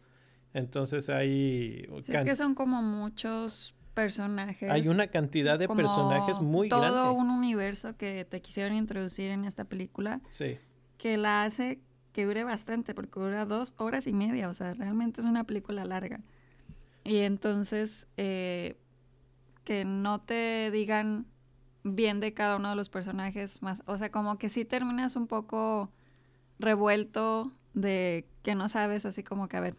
entonces hay... es que son como muchos personajes. Hay una cantidad de personajes muy todo grande. Todo un universo que te quisieron introducir en esta película. Sí. Que la hace que dure bastante, porque dura dos horas y media. O sea, realmente es una película larga. Y entonces, eh, que no te digan bien de cada uno de los personajes más. O sea, como que sí terminas un poco revuelto de que no sabes así como que a ver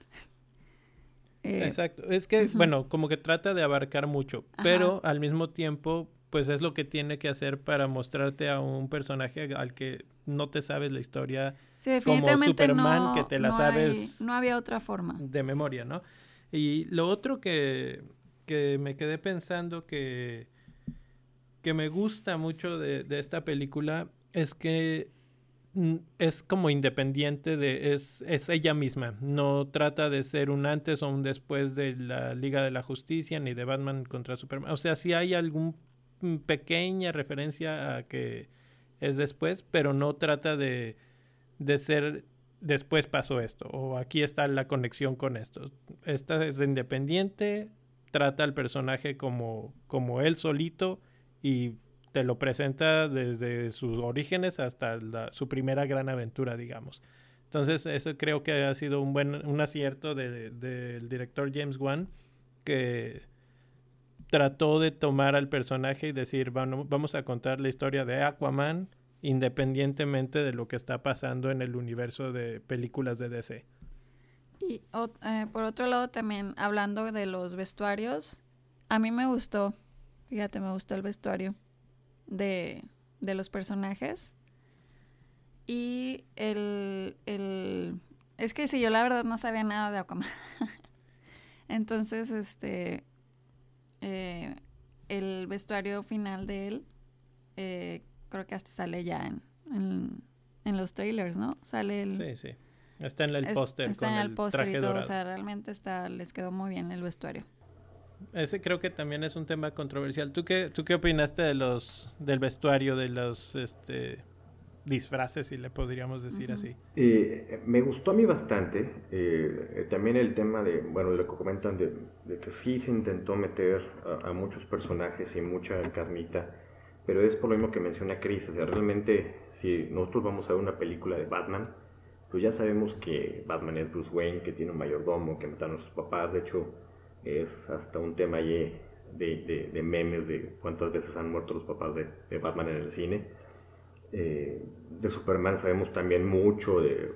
eh, Exacto. Es que, bueno, como que trata de abarcar mucho, pero al mismo tiempo, pues es lo que tiene que hacer para mostrarte a un personaje al que no te sabes la historia como Superman, que te la sabes. no había otra forma. De memoria, ¿no? Y lo otro que, que me quedé pensando que, que me gusta mucho de, de esta película es que es como independiente de, es, es ella misma, no trata de ser un antes o un después de la Liga de la Justicia ni de Batman contra Superman. O sea, sí hay alguna mm, pequeña referencia a que es después, pero no trata de, de ser después pasó esto, o aquí está la conexión con esto. Esta es independiente, trata al personaje como, como él solito y te lo presenta desde sus orígenes hasta su primera gran aventura, digamos. Entonces, eso creo que ha sido un buen un acierto del director James Wan, que trató de tomar al personaje y decir, vamos a contar la historia de Aquaman independientemente de lo que está pasando en el universo de películas de DC. Y eh, por otro lado también, hablando de los vestuarios, a mí me gustó, fíjate, me gustó el vestuario de, de los personajes. Y el, el... Es que si yo la verdad no sabía nada de Aquaman. [laughs] Entonces, este... Eh, el vestuario final de él, eh, creo que hasta sale ya en, en, los trailers, ¿no? Sale el... Sí, sí. Está en el póster. Está en el, póster y todo. O sea, realmente está, les quedó muy bien el vestuario. Ese creo que también es un tema controversial. ¿Tú qué, tú qué opinaste de los, del vestuario, de los este, disfraces, si le podríamos decir así? Eh, me gustó a mí bastante. Eh, también el tema de, bueno, lo que comentan de, que sí se intentó meter a, muchos personajes y mucha carnita, pero es por lo mismo que menciona Chris. O sea, realmente, si nosotros vamos a ver una película de Batman, pues ya sabemos que Batman es Bruce Wayne, que tiene un mayordomo, que mataron a sus papás. De hecho, es hasta un tema de, de, memes de cuántas veces han muerto los papás de, Batman en el cine. Eh, de Superman sabemos también mucho, de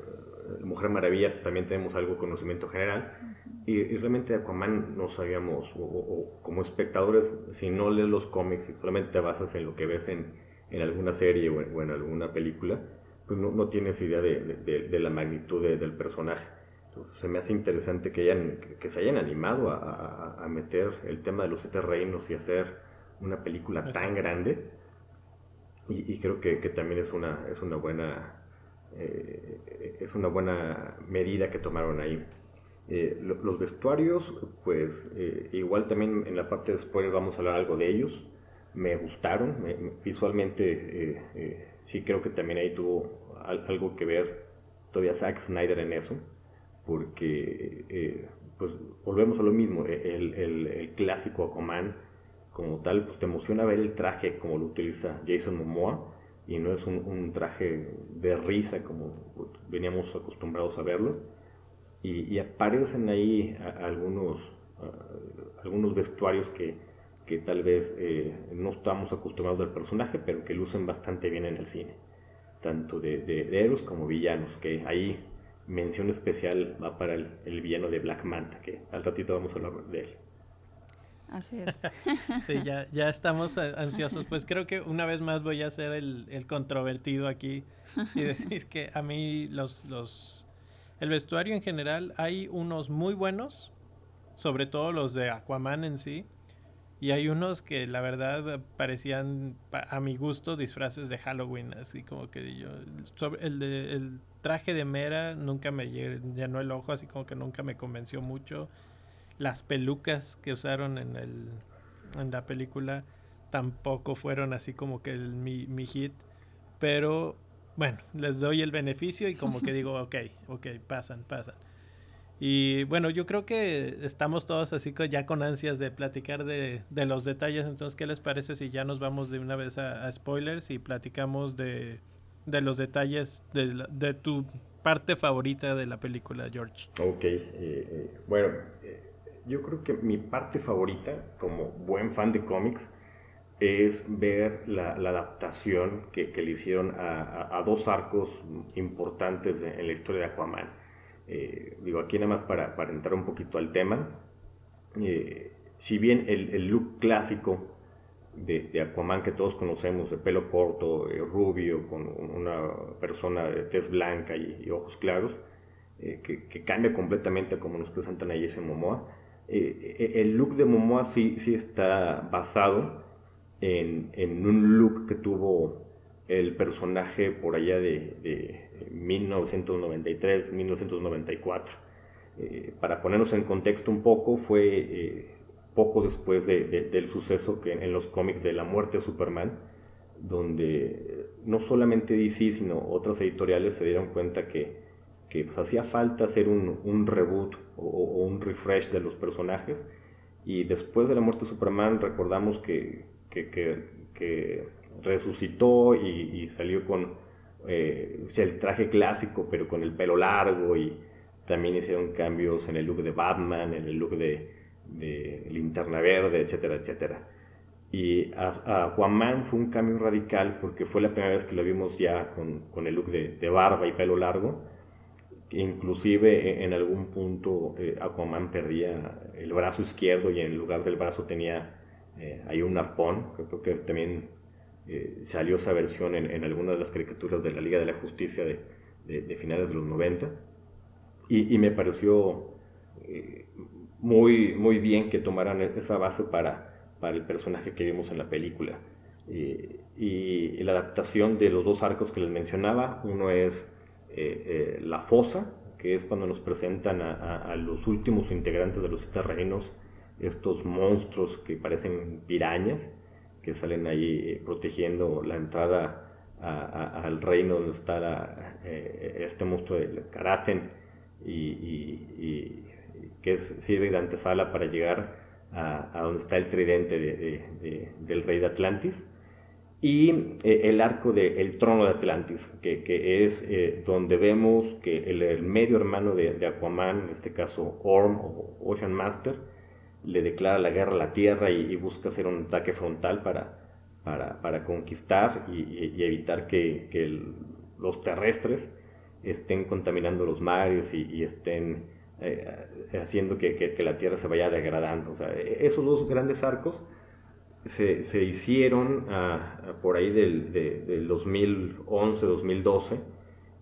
Mujer Maravilla también tenemos algo de conocimiento general. Y, realmente de Aquaman no sabíamos, o, como espectadores, si no lees los cómics y solamente te basas en lo que ves en, en alguna serie o en, alguna película, pues no, no tienes idea de, la magnitud del personaje se me hace interesante que, hayan, que se hayan animado a, meter el tema de los siete reinos y hacer una película tan grande. Y, creo que, también es una, es una buena eh, es una buena medida que tomaron ahí. Eh, los vestuarios, pues eh, igual también en la parte de spoiler vamos a hablar algo de ellos. Me gustaron, visualmente sí creo que también ahí tuvo algo que ver todavía Zack Snyder en eso porque eh, pues volvemos a lo mismo, e, el, el, clásico Aquaman como tal, pues te emociona ver el traje como lo utiliza Jason Momoa y no es un, traje de risa como veníamos acostumbrados a verlo. Y, aparecen ahí algunos, algunos vestuarios que, que tal vez eh, no estamos acostumbrados del personaje pero que lucen bastante bien en el cine tanto de, de, de héroes como villanos que ahí mención especial va para el, el, villano de Black Manta, que al ratito vamos a hablar de él. Así es. [laughs] sí, ya, ya estamos ansiosos. Pues creo que una vez más voy a ser el, el controvertido aquí y decir que a mí los, los... El vestuario en general hay unos muy buenos, sobre todo los de Aquaman en sí, y hay unos que la verdad parecían a mi gusto disfraces de Halloween, así como que yo... Sobre el, de, el traje de Mera nunca me llenó el ojo, así como que nunca me convenció mucho. Las pelucas que usaron en, el, en la película tampoco fueron así como que el, mi, mi hit. Pero bueno, les doy el beneficio y como que digo, [laughs] ok, ok, pasan, pasan. Y bueno, yo creo que estamos todos así ya con ansias de platicar de, de, los detalles. Entonces, ¿qué les parece si ya nos vamos de una vez a spoilers y platicamos de de los detalles de, de tu parte favorita de la película, George. Ok, eh, eh, bueno, eh, yo creo que mi parte favorita, como buen fan de cómics, es ver la, adaptación que, que, le hicieron a, a, dos arcos importantes en la historia de Aquaman. digo, aquí nada más para, para, entrar un poquito al tema, si bien el, el look clásico de, Aquaman que todos conocemos, de pelo corto, eh, rubio, con una persona de tez blanca y, ojos claros, eh, que, cambia completamente como nos presentan a Jason Momoa. Eh, el look de Momoa sí, sí está basado en, en, un look que tuvo el personaje por allá de, de 1993, 1994. para ponernos en contexto un poco, fue poco después del suceso que en los cómics de la muerte de Superman, donde no solamente DC, sino otras editoriales se dieron cuenta que, que pues, hacía falta hacer un, un reboot o, un refresh de los personajes. Y después de la muerte de Superman recordamos que, que, que, resucitó y, salió con eh, el traje clásico, pero con el pelo largo y también hicieron cambios en el look de Batman, en el look de, de Linterna Verde, etcétera, etcétera. Y a, Aquaman fue un cambio radical porque fue la primera vez que lo vimos ya con, con el look de, de, barba y pelo largo. Inclusive e, en algún punto eh, Aquaman perdía el brazo izquierdo y en lugar del brazo tenía eh, ahí un arpón. Creo que también eh, salió esa versión en, en, algunas de las caricaturas de la Liga de la Justicia de, de, finales de los 90. Y, y me pareció muy, muy bien que tomaran esa base para para el personaje que vimos en la película. y, la adaptación de los dos arcos que les mencionaba, uno es eh, eh, La Fosa, que es cuando nos presentan a, los últimos integrantes de los siete reinos, estos monstruos que parecen pirañas, que salen ahí eh, protegiendo la entrada al reino donde está este monstruo del Karaten y, que sirve de antesala para llegar a, donde está el tridente del rey de Atlantis, y eh, el arco del trono de Atlantis, que, es eh, donde vemos que el, medio hermano de, Aquaman, en este caso Orm o Ocean Master, le declara la guerra a la Tierra y, busca hacer un ataque frontal para, para, conquistar y, evitar que, los terrestres estén contaminando los mares y, estén eh, haciendo que, la Tierra se vaya degradando. O sea, esos dos grandes arcos se, se hicieron por ahí del, del 2011-2012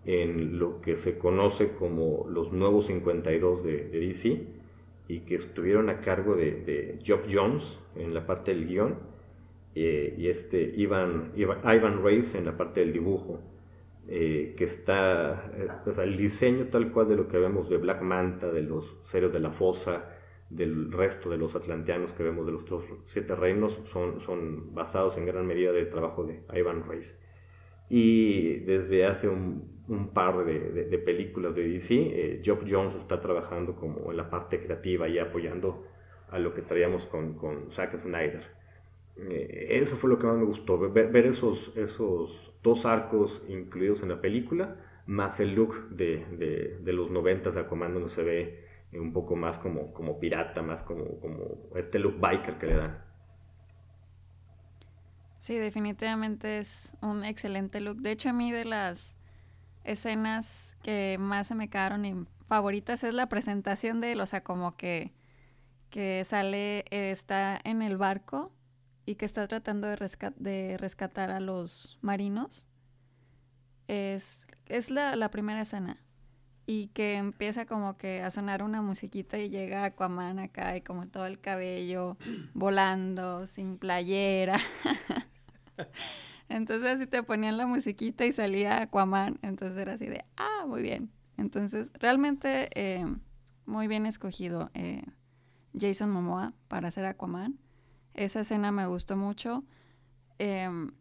en lo que se conoce como los nuevos 52 de, de DC y que estuvieron a cargo de, de Geoff Jones en la parte del guion eh, y este Ivan, Ivan, Ivan en la parte del dibujo. Eh, que está, eh, el diseño tal cual de lo que vemos de Black Manta, de los seres de la fosa, del resto de los atlanteanos que vemos de los siete reinos, son, son basados en gran medida del trabajo de Ivan Reis. Y desde hace un, par de, películas de DC, eh, Geoff Jones está trabajando como en la parte creativa y apoyando a lo que traíamos con, Zack Snyder. eso fue lo que más me gustó, ver, ver esos, esos dos arcos incluidos en la película, más el look de, de, los noventas de Aquaman donde se ve un poco más como, como pirata, más como, como este look biker que le dan. Sí, definitivamente es un excelente look. De hecho, a mí de las escenas que más se me quedaron y favoritas es la presentación de él, o sea, como que, que sale, está en el barco y que está tratando de, de rescatar a los marinos. Es, es la, la, primera escena. Y que empieza como que a sonar una musiquita y llega Aquaman acá y como todo el cabello [clears throat] volando, sin playera. [laughs] Entonces así te ponían la musiquita y salía Aquaman. Entonces era así de, ah, muy bien. Entonces realmente eh, muy bien escogido eh, Jason Momoa para hacer Aquaman. Esa escena me gustó mucho. Em,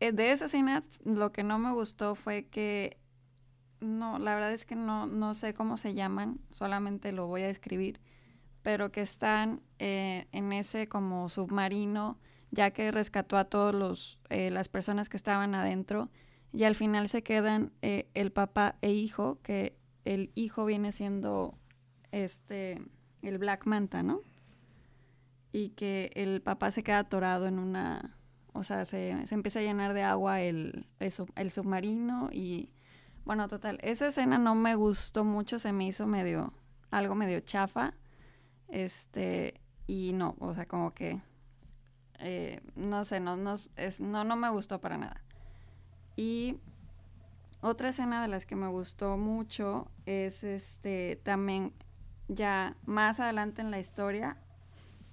eh, de esa escena lo que no me gustó fue que, no, la verdad es que no, no sé cómo se llaman, solamente lo voy a describir, pero que están eh, en ese como submarino, ya que rescató a todos los, eh, las personas que estaban adentro, y al final se quedan el papá e hijo, que el hijo viene siendo este, el Black Manta, ¿no? Y que el papá se queda atorado en una, o sea, se, se empieza a llenar de agua el, el, submarino y, bueno, total, esa escena no me gustó mucho, se me hizo medio, algo medio chafa, este, y no, o sea, como que, eh, no sé, no, no, es, no, no me gustó para nada. Y otra escena de las que me gustó mucho es este también ya más adelante en la historia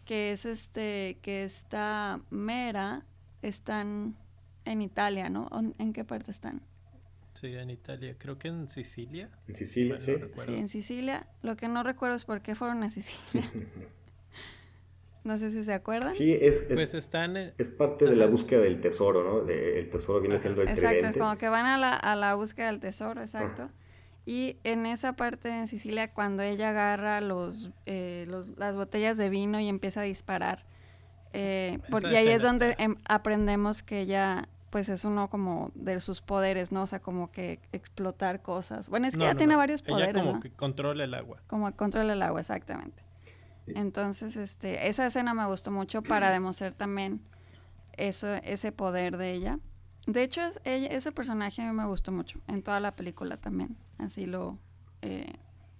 que es este, que está Mera, están en Italia, ¿no? ¿En qué parte están? Sí, en Italia, creo que en Sicilia. En Sicilia, sí. sí, en Sicilia. Lo que no recuerdo es por qué fueron a Sicilia. [laughs] no sé si se acuerdan. Sí, es, pues están, es parte de la búsqueda del tesoro, ¿no? el tesoro viene siendo el Exacto, es como que van a la, a la búsqueda del tesoro, exacto. Y en esa parte en Sicilia, cuando ella agarra los, eh, los las botellas de vino y empieza a disparar, eh, y ahí es donde em, aprendemos que ella pues es uno como de sus poderes, ¿no? O sea, como que explotar cosas. Bueno, es que ella tiene varios poderes, ella como que controla el agua. Como controla el agua, exactamente. Entonces, este, esa escena me gustó mucho para demostrar también eso, ese poder de ella. De hecho, ese personaje a mí me gustó mucho en toda la película también. Así lo eh,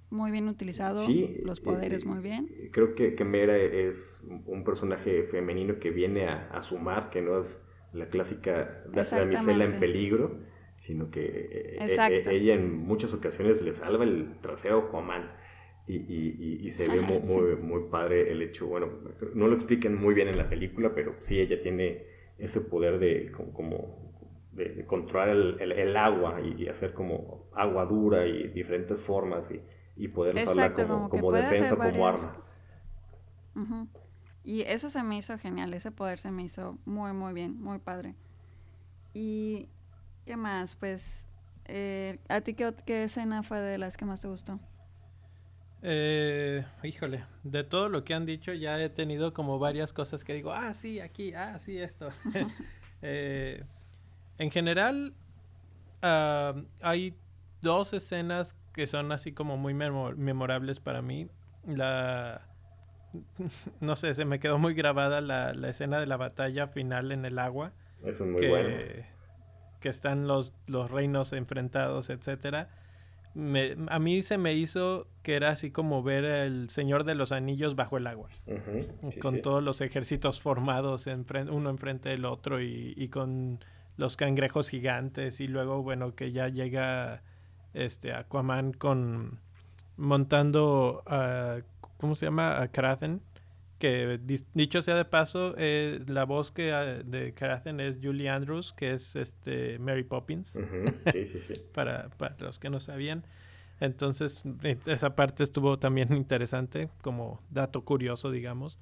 muy bien utilizado, los poderes muy bien. Creo que, que, Mera es un personaje femenino que viene a, a sumar, que no es la clásica damisela en peligro, sino que eh, eh, ella en muchas ocasiones le salva el trasero a Aquaman. Y, y, y, se ve muy, muy, padre el hecho, bueno, no lo expliquen muy bien en la película, pero sí ella tiene ese poder de como, de, controlar el, el, agua y, hacer como agua dura y diferentes formas y, y poder usarla como, como, defensa, como arma. Y eso se me hizo genial, ese poder se me hizo muy, muy bien, muy padre. Y, ¿qué más? Pues, eh, ¿a ti qué, qué, escena fue de las que más te gustó? Eh, híjole, de todo lo que han dicho ya he tenido como varias cosas que digo, ah, sí, aquí, ah, sí, esto. [laughs] eh, en general, uh, hay dos escenas que son así como muy memorables para mí. La [laughs] no sé, se me quedó muy grabada la, escena de la batalla final en el agua. Es muy que, bueno. Que están los, los reinos enfrentados, etcétera. a mí se me hizo que era así como ver el Señor de los Anillos bajo el agua. con todos los ejércitos formados uno enfrente del otro y, y, con los cangrejos gigantes. Y luego, bueno, que ya llega este Aquaman con montando a ¿cómo se llama? A Karathen. Que dicho sea de paso, eh, la voz que ah, de Karathen es Julie Andrews, que es este Mary Poppins. [laughs] sí, sí, sí. para, para los que no sabían. Entonces, esa parte estuvo también [laughs] interesante, como dato curioso, digamos.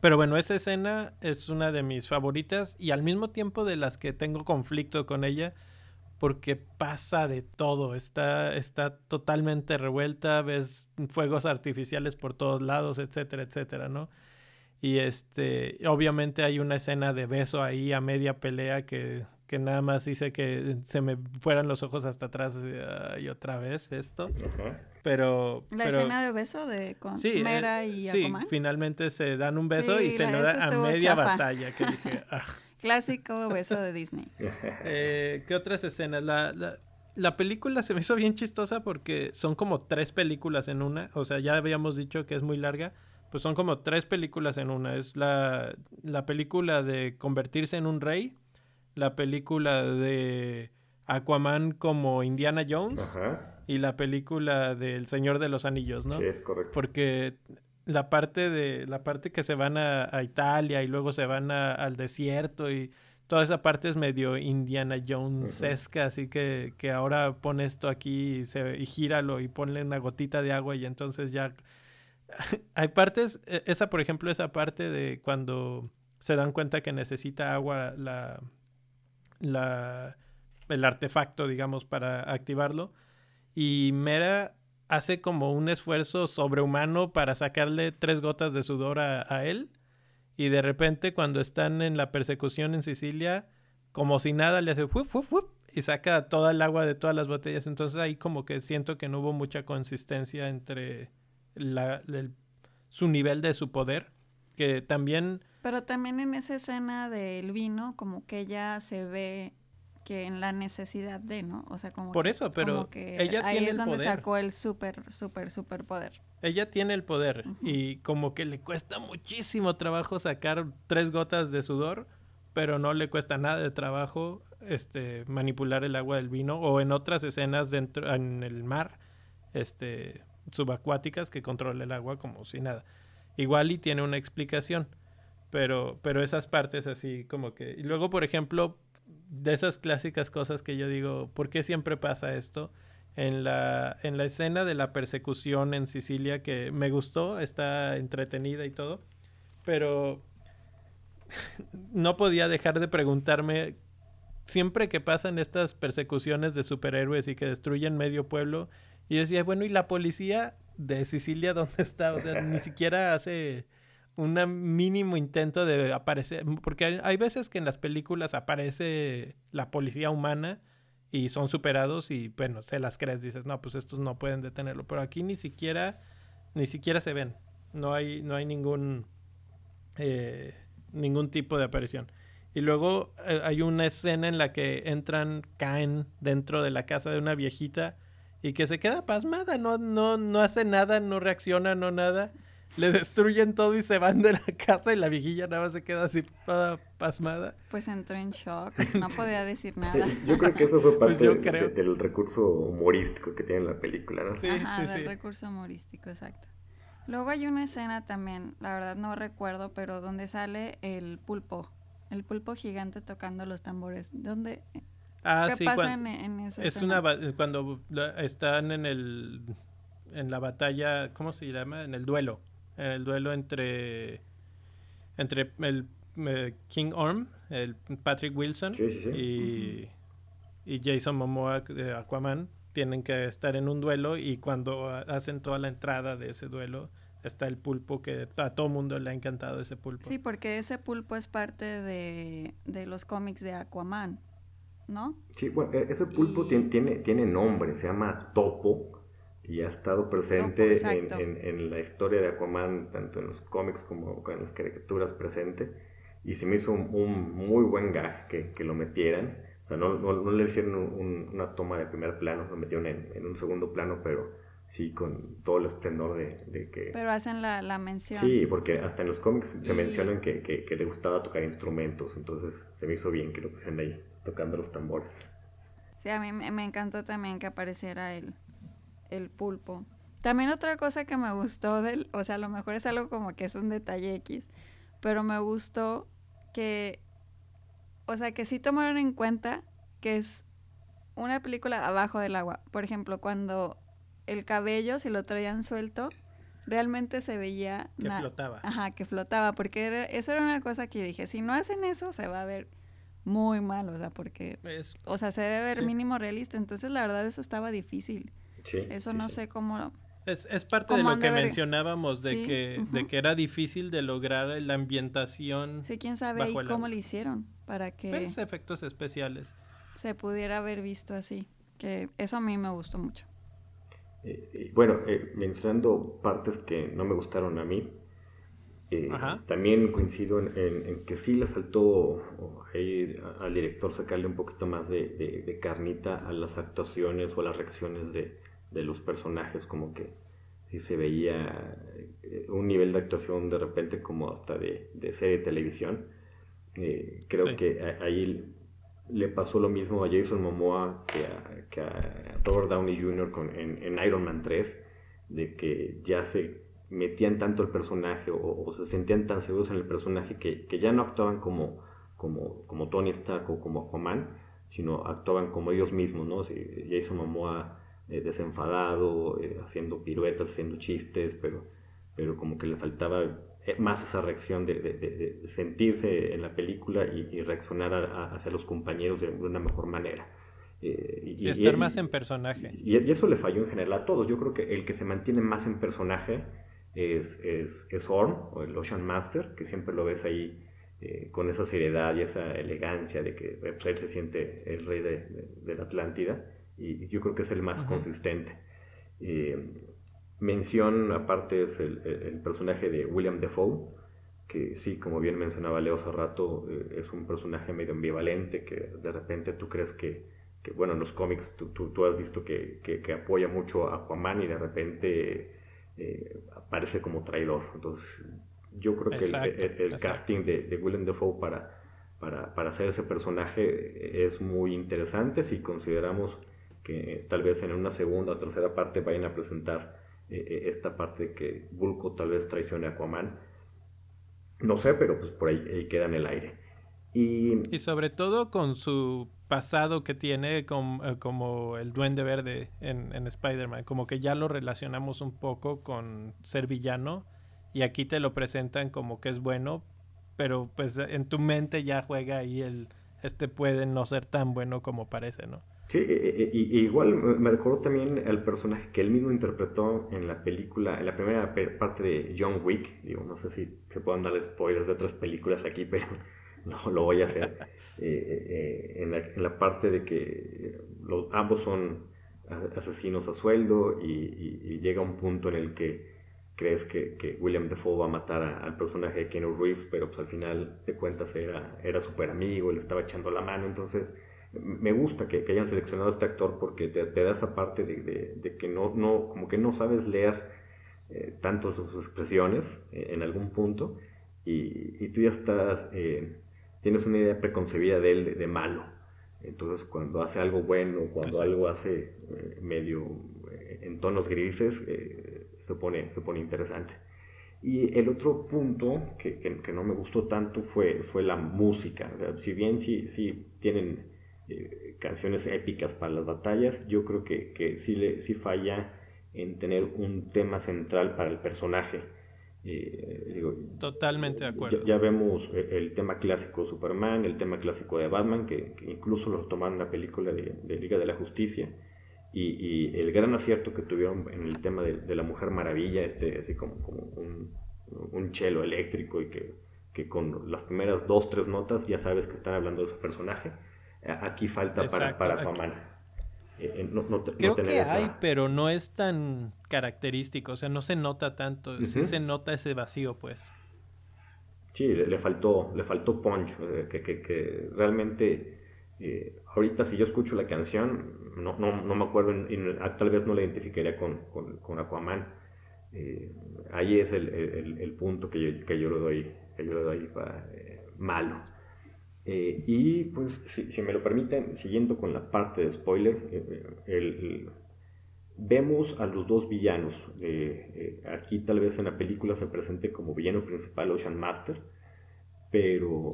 Pero bueno, esa escena es una de mis favoritas y al mismo tiempo de las que tengo conflicto con ella, porque pasa de todo, está, está totalmente revuelta, ves fuegos artificiales por todos lados, etcétera, etcétera, ¿no? Y este, obviamente hay una escena de beso ahí a media pelea que, que nada más dice que se me fueran los ojos hasta atrás y otra vez esto. Pero... La escena de beso de con sí, Mera eh, y Sí, finalmente se dan un beso y se lo da a media batalla, que dije, [laughs] ah. Clásico beso de Disney. [laughs] Eh, ¿Qué otras escenas? La, la, película se me hizo bien chistosa porque son como tres películas en una. O sea, ya habíamos dicho que es muy larga. Pues son como tres películas en una. Es la, la película de convertirse en un rey. La película de Aquaman como Indiana Jones. Y la película del Señor de los Anillos, ¿no? Sí, es correcto. Porque la parte de la parte que se van a, Italia y luego se van al desierto y toda esa parte es medio Indiana Jonesesca, así que, que ahora pone esto aquí y, se, y gíralo y ponle una gotita de agua y entonces ya [laughs] hay partes, e, esa por ejemplo, esa parte de cuando se dan cuenta que necesita agua la, la el artefacto, digamos, para activarlo. Y Mera hace como un esfuerzo sobrehumano para sacarle tres gotas de sudor a, él. Y de repente cuando están en la persecución en Sicilia, como si nada, le hace y saca toda el agua de todas las botellas. Entonces ahí como que siento que no hubo mucha consistencia entre la, su nivel de su poder. Que también... Pero también en esa escena del vino, como que ella se ve que en la necesidad de, ¿no? O sea, como Por eso, pero ella ahí tiene es donde sacó el súper, súper, súper poder. Ella tiene el poder y como que le cuesta muchísimo trabajo sacar tres gotas de sudor, pero no le cuesta nada de trabajo este manipular el agua del vino o en otras escenas dentro en el mar este subacuáticas que controla el agua como si nada. Igual y tiene una explicación, pero pero esas partes así como que y luego por ejemplo de esas clásicas cosas que yo digo, ¿por qué siempre pasa esto? En la, en la escena de la persecución en Sicilia, que me gustó, está entretenida y todo, pero [laughs] no podía dejar de preguntarme siempre que pasan estas persecuciones de superhéroes y que destruyen medio pueblo, y yo decía, bueno, ¿y la policía de Sicilia dónde está? O sea, ni siquiera hace un mínimo intento de aparecer, porque hay, veces que en las películas aparece la policía humana y son superados y bueno, se las crees, dices, no, pues estos no pueden detenerlo, pero aquí ni siquiera, ni siquiera se ven, no hay, no hay ningún, eh, ningún tipo de aparición. Y luego eh, hay una escena en la que entran, caen dentro de la casa de una viejita y que se queda pasmada, no, no, no hace nada, no reacciona, no nada. Le destruyen todo y se van de la casa y la viejilla nada más se queda así toda pasmada. Pues entró en shock, [laughs] no podía decir nada. Yo creo que eso fue pues parte del recurso humorístico que tiene la película, ¿no? Sí, sí, del recurso humorístico, exacto. Luego hay una escena también, la verdad no recuerdo, pero donde sale el pulpo el pulpo gigante tocando los tambores. ¿Dónde? Ah, ¿Qué pasa en, esa Es una cuando están en el en la batalla, ¿cómo se llama? En el duelo, en el duelo entre entre el eh, King Orm, el Patrick Wilson y y Jason Momoa de Aquaman tienen que estar en un duelo y cuando hacen toda la entrada de ese duelo está el pulpo que a todo mundo le ha encantado ese pulpo. Sí, porque ese pulpo es parte de, los cómics de Aquaman, ¿no? Sí, bueno, e-, ese pulpo tiene, tiene, nombre, se llama Topo y ha estado presente en, la historia de Aquaman, tanto en los cómics como en las caricaturas presente. Y se me hizo un, muy buen gag que, lo metieran. O sea, no, no, le hicieron una toma de primer plano, lo metieron en, un segundo plano, pero sí, con todo el esplendor de, que... Pero hacen la, la, mención. Sí, porque hasta en los cómics se mencionan que, que, le gustaba tocar instrumentos, entonces se me hizo bien que lo pusieran ahí, tocando los tambores. Sí, a mí me encantó también que apareciera el, el pulpo. También otra cosa que me gustó del, o sea, a lo mejor es algo como que es un detalle X, pero me gustó que, o sea, que sí tomaron en cuenta que es una película abajo del agua. Por ejemplo, cuando el cabello, si lo traían suelto, realmente se veía... Que flotaba. Ajá, que flotaba, porque eso era una cosa que dije, si no hacen eso, se va a ver muy mal, o sea, porque... o sea, se debe ver mínimo realista, entonces la verdad eso estaba difícil. Sí, eso no sé cómo... Es, es parte de lo que mencionábamos, de, que, de que era difícil de lograr la ambientación. Sí, quién sabe cómo lo hicieron para que... Pues, efectos especiales. Se pudiera haber visto así, que eso a mí me gustó mucho. Eh, bueno, eh, mencionando partes que no me gustaron a mí, eh, también coincido en, que sí le faltó al director sacarle un poquito más de, carnita a las actuaciones o a las reacciones de, los personajes, como que sí se veía un nivel de actuación de repente como hasta de, serie de televisión. creo que ahí le pasó lo mismo a Jason Momoa que a, Robert Downey Jr. Con, en, Iron Man 3, de que ya se metían tanto el personaje o, se sentían tan seguros en el personaje que, ya no actuaban como, como, como, Tony Stark o como Aquaman, sino actuaban como ellos mismos, ¿no? Jason Momoa eh, desenfadado, eh, haciendo piruetas, haciendo chistes, pero, pero como que le faltaba eh, más esa reacción de, sentirse en la película y, reaccionar hacia los compañeros de, una mejor manera. Eh, y, estar más en personaje. Y, eso le falló en general a todos. Yo creo que el que se mantiene más en personaje es, es, es Orm, o el Ocean Master, que siempre lo ves ahí eh, con esa seriedad y esa elegancia de que pues, él se siente el rey de, la Atlántida. Y yo creo que es el más consistente. Mención aparte es el, personaje de William Defoe, que sí, como bien mencionaba Leo hace rato, eh, es un personaje medio ambivalente que de repente tú crees que, bueno, en los cómics tú, tú, has visto que, que, apoya mucho a Aquaman y de repente eh, aparece como traidor. Entonces, yo creo que el, casting de, de, William Defoe para, para, para hacer ese personaje es muy interesante si consideramos que tal vez en una segunda o tercera parte vayan a presentar eh, eh, esta parte que Vulco tal vez traicione a Aquaman. No sé, pero pues por ahí, queda en el aire. Y, y, sobre todo con su pasado que tiene eh, como el duende verde en, en Spider-Man, como que ya lo relacionamos un poco con ser villano y aquí te lo presentan como que es bueno, pero pues en tu mente ya juega ahí el, este puede no ser tan bueno como parece, ¿no? Sí, y, igual me recordó también el personaje que él mismo interpretó en la película, en la primera parte de John Wick. Digo, no sé si se pueden dar spoilers de otras películas aquí, [laughs] pero no lo voy a hacer. [laughs] Eh, eh, en, la, parte de que los, ambos son asesinos a sueldo y, llega un punto en el que crees que, William Defoe va a matar al personaje de Keanu Reeves, pero pues al final de cuentas era, era súper amigo, le estaba echando la mano, entonces me gusta que, hayan seleccionado a este actor porque te, da esa parte de, que no, no, como que no sabes leer eh, tanto sus expresiones eh, en algún punto y, tú ya estás, eh, tienes una idea preconcebida de él de, malo. Entonces cuando hace algo bueno, cuando algo hace medio en tonos grises, se, pone, se pone interesante. Y el otro punto que, que, no me gustó tanto fue, fue la música. si bien sí, sí tienen eh, canciones épicas para las batallas, yo creo que, que sí, le, sí falla en tener un tema central para el personaje. Eh, Totalmente de acuerdo. Ya, vemos eh, el tema clásico de Superman, el tema clásico de Batman, que, incluso lo tomaron en la película de, Liga de la Justicia, y, el gran acierto que tuvieron en el tema de, la Mujer Maravilla, este, así como, como un, un chelo eléctrico y que, que, con las primeras dos, tres notas ya sabes que están hablando de ese personaje aquí falta para, para Aquaman. Eh, eh, Creo que hay, pero no es tan característico, o sea, no se nota tanto, sí se nota ese vacío, pues. Sí, le, faltó, le faltó punch, eh, que, que, que, realmente, ahorita si yo escucho la canción, no, no, no me acuerdo, y, ah, tal vez no la identificaría con, con, con Aquaman. ahí es el, el, el, punto que yo, que yo le doy, que yo le doy malo. Eh, y pues, si, me lo permiten, siguiendo con la parte de spoilers, eh, eh, vemos a los dos villanos. aquí tal vez en la película se presente como villano principal Ocean Master, pero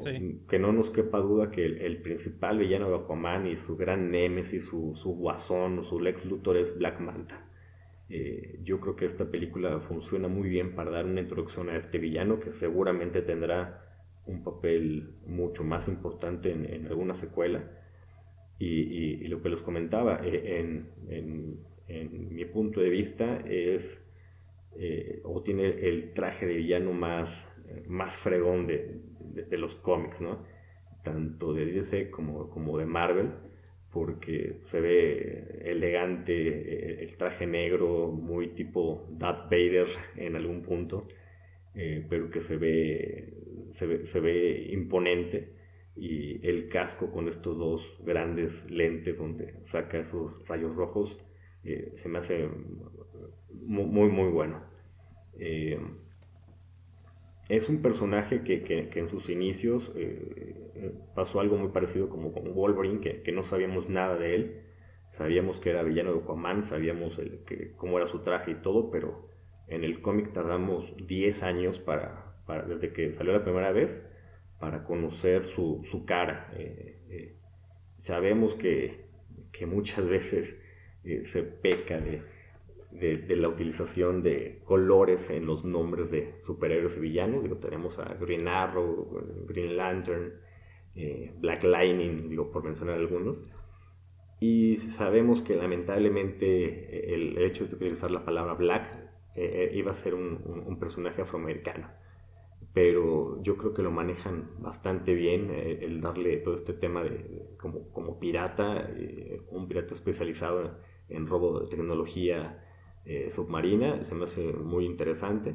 que no nos quepa duda que el, principal villano de Aquaman y su gran némesis, su, su guasón, su Lex Luthor es Black Manta. yo creo que esta película funciona muy bien para dar una introducción a este villano que seguramente tendrá un papel mucho más importante en, alguna secuela. Y, lo que les comentaba, eh, en, mi punto de vista, es eh, o tiene el traje de villano más, más fregón de, los cómics, ¿no? tanto de DC como, como de Marvel, porque se ve elegante, eh, el traje negro, muy tipo Darth Vader en algún punto, pero que se ve se ve, imponente y el casco con estos dos grandes lentes donde saca esos rayos rojos eh, se me hace muy muy, bueno. Eh, es un personaje que, en sus inicios eh, pasó algo muy parecido como con Wolverine, que, no sabíamos nada de él. Sabíamos que era villano de Aquaman, sabíamos que, cómo era su traje y todo, pero en el cómic tardamos 10 años para, desde que salió la primera vez, para conocer su, su cara. Eh, eh, sabemos que, que, muchas [laughs] veces eh, se peca de, de, la utilización de colores en los nombres de superhéroes y villanos. Digo, tenemos a Green Arrow, Green Lantern, Black Lightning, digo, por mencionar algunos. Y sabemos que lamentablemente el hecho de utilizar la palabra black iba a ser un, personaje afroamericano pero yo creo que lo manejan bastante bien eh, el darle todo este tema de, como, como, pirata, eh, un pirata especializado en robo de tecnología eh, submarina, se me hace muy interesante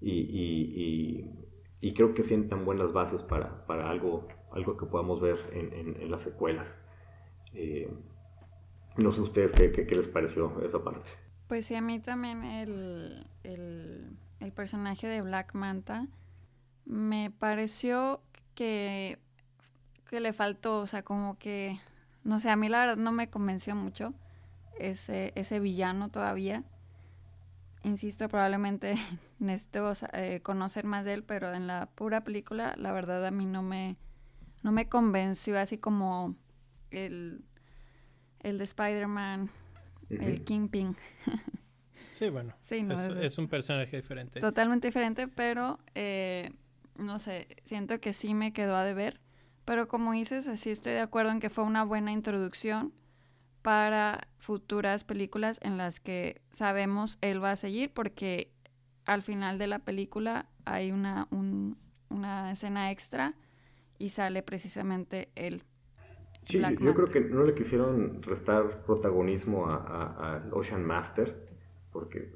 y, creo que sientan buenas bases para, para algo, algo que podamos ver en, en, las secuelas. no sé ustedes qué, qué, les pareció esa parte. Pues sí, a mí también el, el, el personaje de Black Manta me pareció que, que le faltó, o sea, como que, no sé, a mí la verdad no me convenció mucho ese, ese villano todavía. Insisto, probablemente [laughs] necesito eh, conocer más de él, pero en la pura película, la verdad a mí no me, no me convenció así como el, el de Spider-Man, el Kingpin. [laughs] sí, bueno. es, un personaje diferente. Totalmente diferente, pero eh, no sé, siento que sí me quedó a deber, Pero como dices, así estoy de acuerdo en que fue una buena introducción para futuras películas en las que sabemos él va a seguir porque al final de la película hay una, una escena extra y sale precisamente él. Sí, yo creo que no le quisieron restar protagonismo a, Ocean Master, porque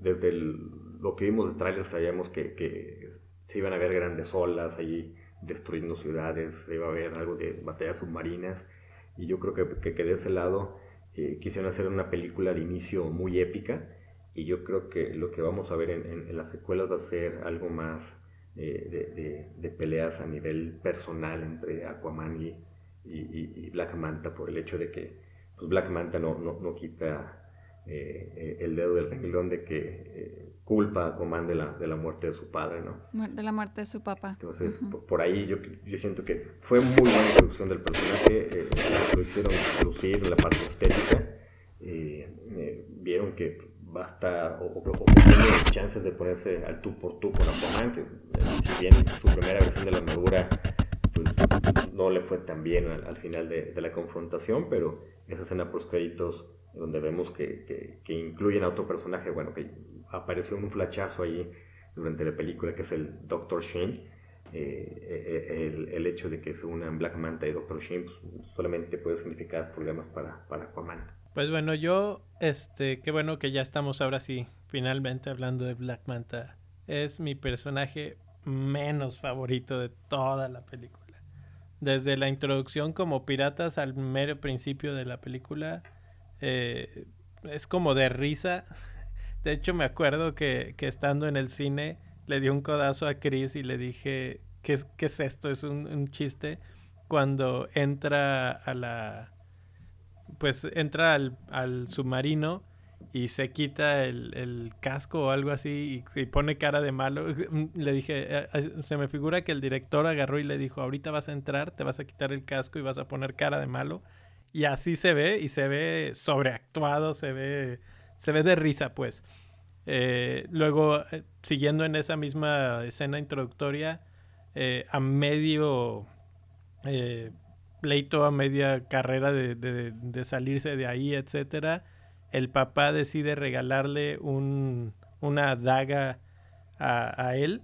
desde lo que vimos del tráiler sabíamos que, se iban a ver grandes olas allí destruyendo ciudades, se iba a ver algo de batallas submarinas, y yo creo que, que, de ese lado eh, quisieron hacer una película de inicio muy épica, y yo creo que lo que vamos a ver en, las secuelas va a ser algo más eh, de, peleas a nivel personal entre Aquaman y, y, Black Manta por el hecho de que pues Black Manta no, no, quita eh, el dedo del renglón de que eh, culpa a Aquaman de la, de la muerte de su padre, ¿no? De la muerte de su papá. Entonces, por, ahí yo, yo, siento que fue muy buena introducción del personaje, eh, lo hicieron lucir en la parte estética, vieron que basta o, o, tiene chances de ponerse al tú por tú con Aquaman, que si bien su primera versión de la armadura pues, no le fue tan bien al, final de, la confrontación, pero esa escena post créditos donde vemos que, que, incluyen a otro personaje, bueno, que apareció un flachazo ahí durante la película, que es el Doctor Shane. Eh, eh, el, hecho de que se unan Black Manta y Doctor Shane pues, solamente puede significar problemas para, para Aquaman. Pues bueno, yo, este, qué bueno que ya estamos ahora sí, finalmente hablando de Black Manta. Es mi personaje menos favorito de toda la película desde la introducción como piratas al mero principio de la película, eh, es como de risa. [laughs] De hecho, me acuerdo que, que, estando en el cine le di un codazo a Chris y le dije, ¿qué, qué es esto? Es un, un, chiste. Cuando entra a la... Pues entra al, al submarino y se quita el, casco o algo así y, pone cara de malo. [laughs] Le dije, eh, eh, se me figura que el director agarró y le dijo, ahorita vas a entrar, te vas a quitar el casco y vas a poner cara de malo. Y así se ve y se ve sobreactuado, se ve, se ve de risa pues. Eh, luego, siguiendo en esa misma escena introductoria, a medio pleito, a media carrera de, de salirse de ahí, etcétera el papá decide regalarle un, una daga a, él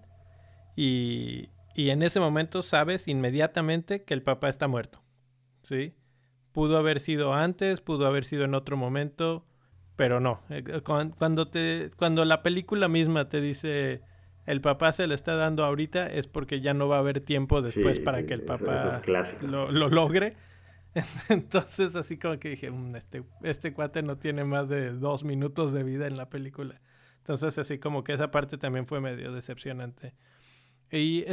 y, en ese momento sabes inmediatamente que el papá está muerto. ¿Sí? Pudo haber sido antes, pudo haber sido en otro momento, pero no. Eh, cuando, te, cuando la película misma te dice el papá se le está dando ahorita es porque ya no va a haber tiempo después para que el papá lo, lo, logre. [laughs] Entonces, así como que dije, mm, este, este cuate no tiene más de dos minutos de vida en la película. Entonces, así como que esa parte también fue medio decepcionante. Y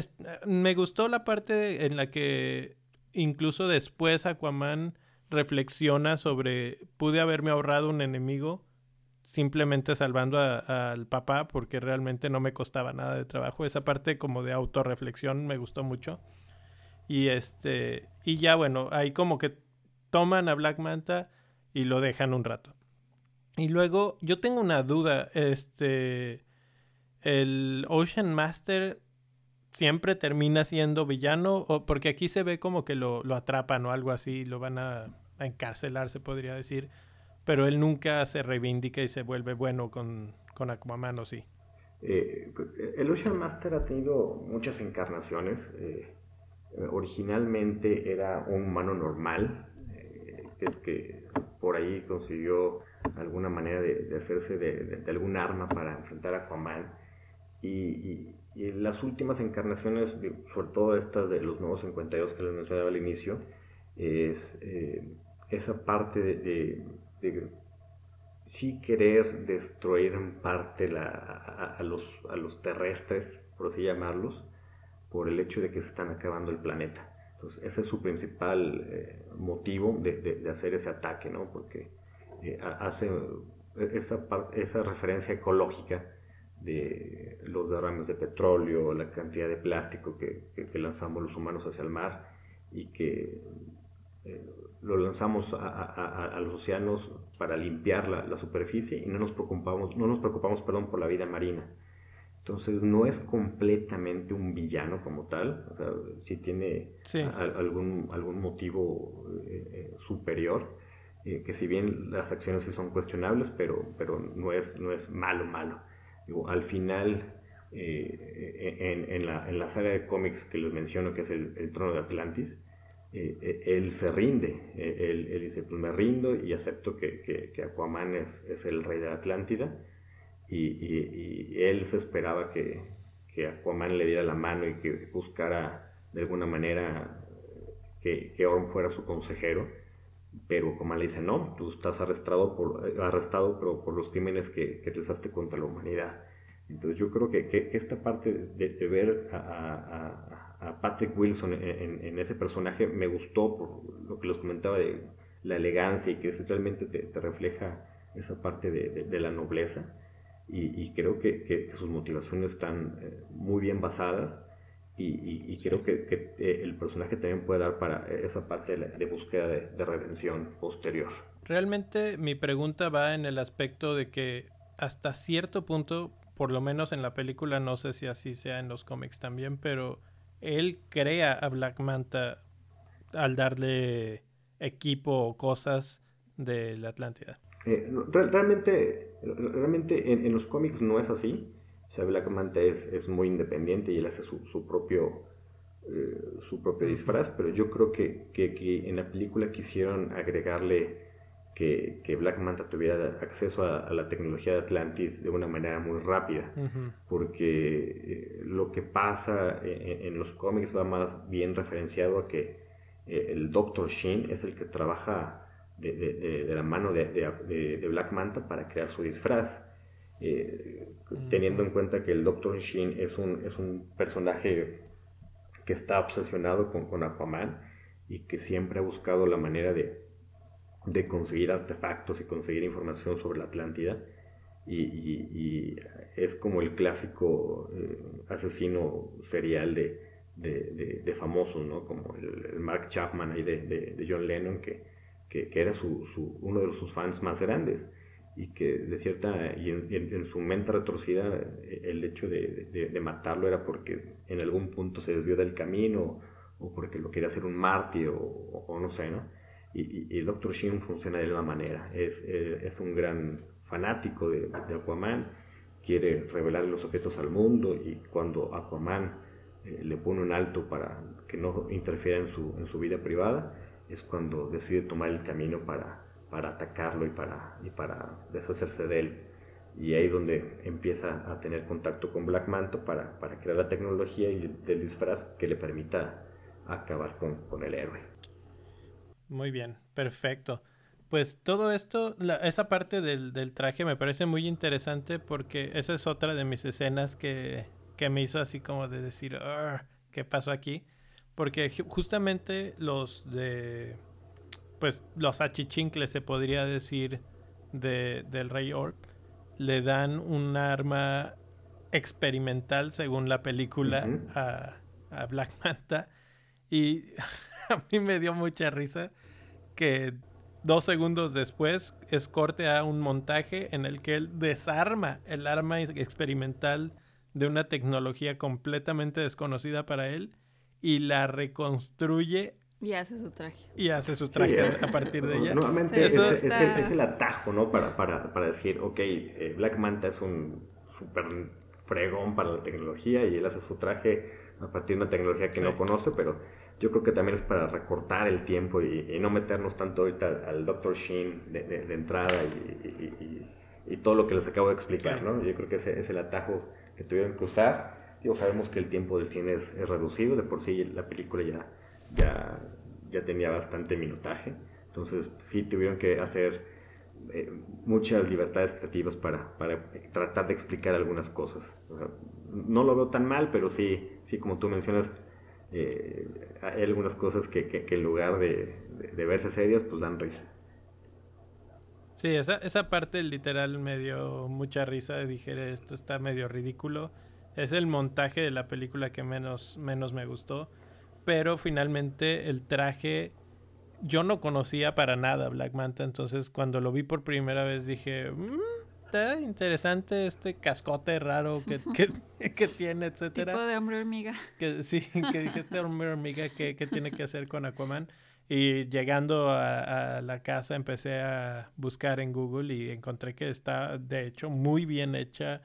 me gustó la parte en la que incluso después Aquaman reflexiona sobre, pude haberme ahorrado un enemigo simplemente salvando al papá porque realmente no me costaba nada de trabajo. Esa parte como de autorreflexión me gustó mucho. Y este, y ya bueno, ahí como que toman a Black Manta y lo dejan un rato. Y luego, yo tengo una duda, este, el Ocean Master siempre termina siendo villano, o porque aquí se ve como que lo, atrapan o algo así, lo van a, encarcelar, se podría decir, pero él nunca se reivindica y se vuelve bueno con, con Aquaman, ¿o sí? Eh, el Ocean Master ha tenido muchas encarnaciones. Eh, originalmente era un humano normal, eh, que, por ahí consiguió alguna manera de, hacerse de, algún arma para enfrentar a Aquaman. Y, las últimas encarnaciones, sobre todo estas de los nuevos 52 que les mencionaba al inicio, es eh, esa parte de, sí querer destruir en parte a, los, a los terrestres, por así llamarlos, por el hecho de que se están acabando el planeta. Entonces, ese es su principal eh, motivo de, hacer ese ataque, ¿no? Porque eh, hace esa, esa referencia ecológica de los derrames de petróleo, la cantidad de plástico que, lanzamos los humanos hacia el mar y que eh, lo lanzamos a, los océanos para limpiar la, la, superficie y no nos preocupamos, no nos preocupamos perdón, por la vida marina. Entonces no es completamente un villano como tal, o sea, sí tiene algún, algún motivo eh, eh, superior, eh, que si bien las acciones sí son cuestionables, pero, pero no, es, no es malo, malo. al final, en, en, la, en, la, saga de cómics que les menciono, que es el, Trono de Atlantis, él se rinde, él, él, dice, pues me rindo y acepto que, que, que Aquaman es, es, el rey de Atlántida y, él se esperaba que, que, Aquaman le diera la mano y que buscara de alguna manera que, que Orm fuera su consejero, pero Aquaman le dice, no, tú estás arrestado por, arrestado pero por los crímenes que, que realizaste contra la humanidad. Entonces yo creo que, que esta parte de, ver a, a, Patrick Wilson en, en, ese personaje me gustó por lo que les comentaba de la elegancia y que realmente te, te refleja esa parte de, de la nobleza y, creo que, sus motivaciones están eh, muy bien basadas y, creo que, eh, el personaje también puede dar para esa parte de, búsqueda de, redención posterior. Realmente mi pregunta va en el aspecto de que hasta cierto punto, por lo menos en la película, no sé si así sea en los cómics también, pero él crea a Black Manta al darle equipo o cosas de la Atlántida. Eh, realmente, realmente en, los cómics no es así. O sea, Black Manta es, es muy independiente y él hace su, su propio, eh, su propio disfraz, pero yo creo que, que, en la película quisieron agregarle que, que Black Manta tuviera acceso a, la tecnología de Atlantis de una manera muy rápida, porque eh, lo que pasa en, en, los cómics va más bien referenciado a que el Dr. Sheen es el que trabaja de, la mano de, Black Manta para crear su disfraz. Eh, teniendo en cuenta que el Dr. Sheen es un, es un personaje que está obsesionado con, con Aquaman y que siempre ha buscado la manera de, conseguir artefactos y conseguir información sobre la Atlántida. Y, es como el clásico eh, asesino serial de, de, famosos, ¿no? Como el, Mark Chapman ahí de, John Lennon, que, que, era uno de sus fans más grandes y que de cierta, y en, su mente retorcida el hecho de, matarlo era porque en algún punto se desvió del camino o porque lo quería hacer un mártir o, no sé, ¿no? Y, y, el Dr. Sheen funciona de la manera, es, eh, es un gran fanático de, Aquaman, quiere revelar los objetos al mundo y cuando Aquaman eh, le pone un alto para que no interfiera en su, en su vida privada, es cuando decide tomar el camino para, para atacarlo y para, y para deshacerse de él. Y ahí es donde empieza a tener contacto con Black Manta para, para crear la tecnología y del disfraz que le permita acabar con, con el héroe. Muy bien, perfecto. Pues todo esto, esa parte del, del, traje me parece muy interesante porque esa es otra de mis escenas que, que me hizo así como de decir, ¿qué pasó aquí? Porque justamente los de. Pues los achichincles, se podría decir, de, del Rey Orc, le dan un arma experimental, según la película, a, a Black Manta. Y [laughs] a mí me dio mucha risa que dos segundos después es corte a un montaje en el que él desarma el arma experimental de una tecnología completamente desconocida para él y la reconstruye. Y hace su traje. Y hace su traje a partir de [laughs] ella. Nuevamente es, el, atajo, ¿no? Para, para, para decir, ok, eh, Black Manta es un super fregón para la tecnología y él hace su traje a partir de una tecnología que no conoce, pero yo creo que también es para recortar el tiempo y, no meternos tanto ahorita al Dr. Sheen de, de, entrada y, y, todo lo que les acabo de explicar, ¿no? Yo creo que ese es el atajo que tuvieron que usar sabemos que el tiempo del cine es, reducido, de por sí la película ya, ya, ya tenía bastante minutaje, entonces sí tuvieron que hacer eh, muchas libertades creativas para, para, tratar de explicar algunas cosas. no lo veo tan mal, pero sí, sí como tú mencionas, eh, hay algunas cosas que, que, en lugar de, de, verse serias, pues dan risa. Sí, esa, esa parte literal me dio mucha risa. Dije, esto está medio ridículo. Es el montaje de la película que menos, menos me gustó. Pero finalmente el traje. Yo no conocía para nada Black Manta. Entonces cuando lo vi por primera vez dije. Mm, está interesante este cascote raro que, [laughs] que, que tiene, etcétera. Tipo de hombre hormiga. Que, sí, que dije este hombre hormiga que, que tiene que hacer con Aquaman. Y llegando a, a, la casa empecé a buscar en Google y encontré que está de hecho muy bien hecha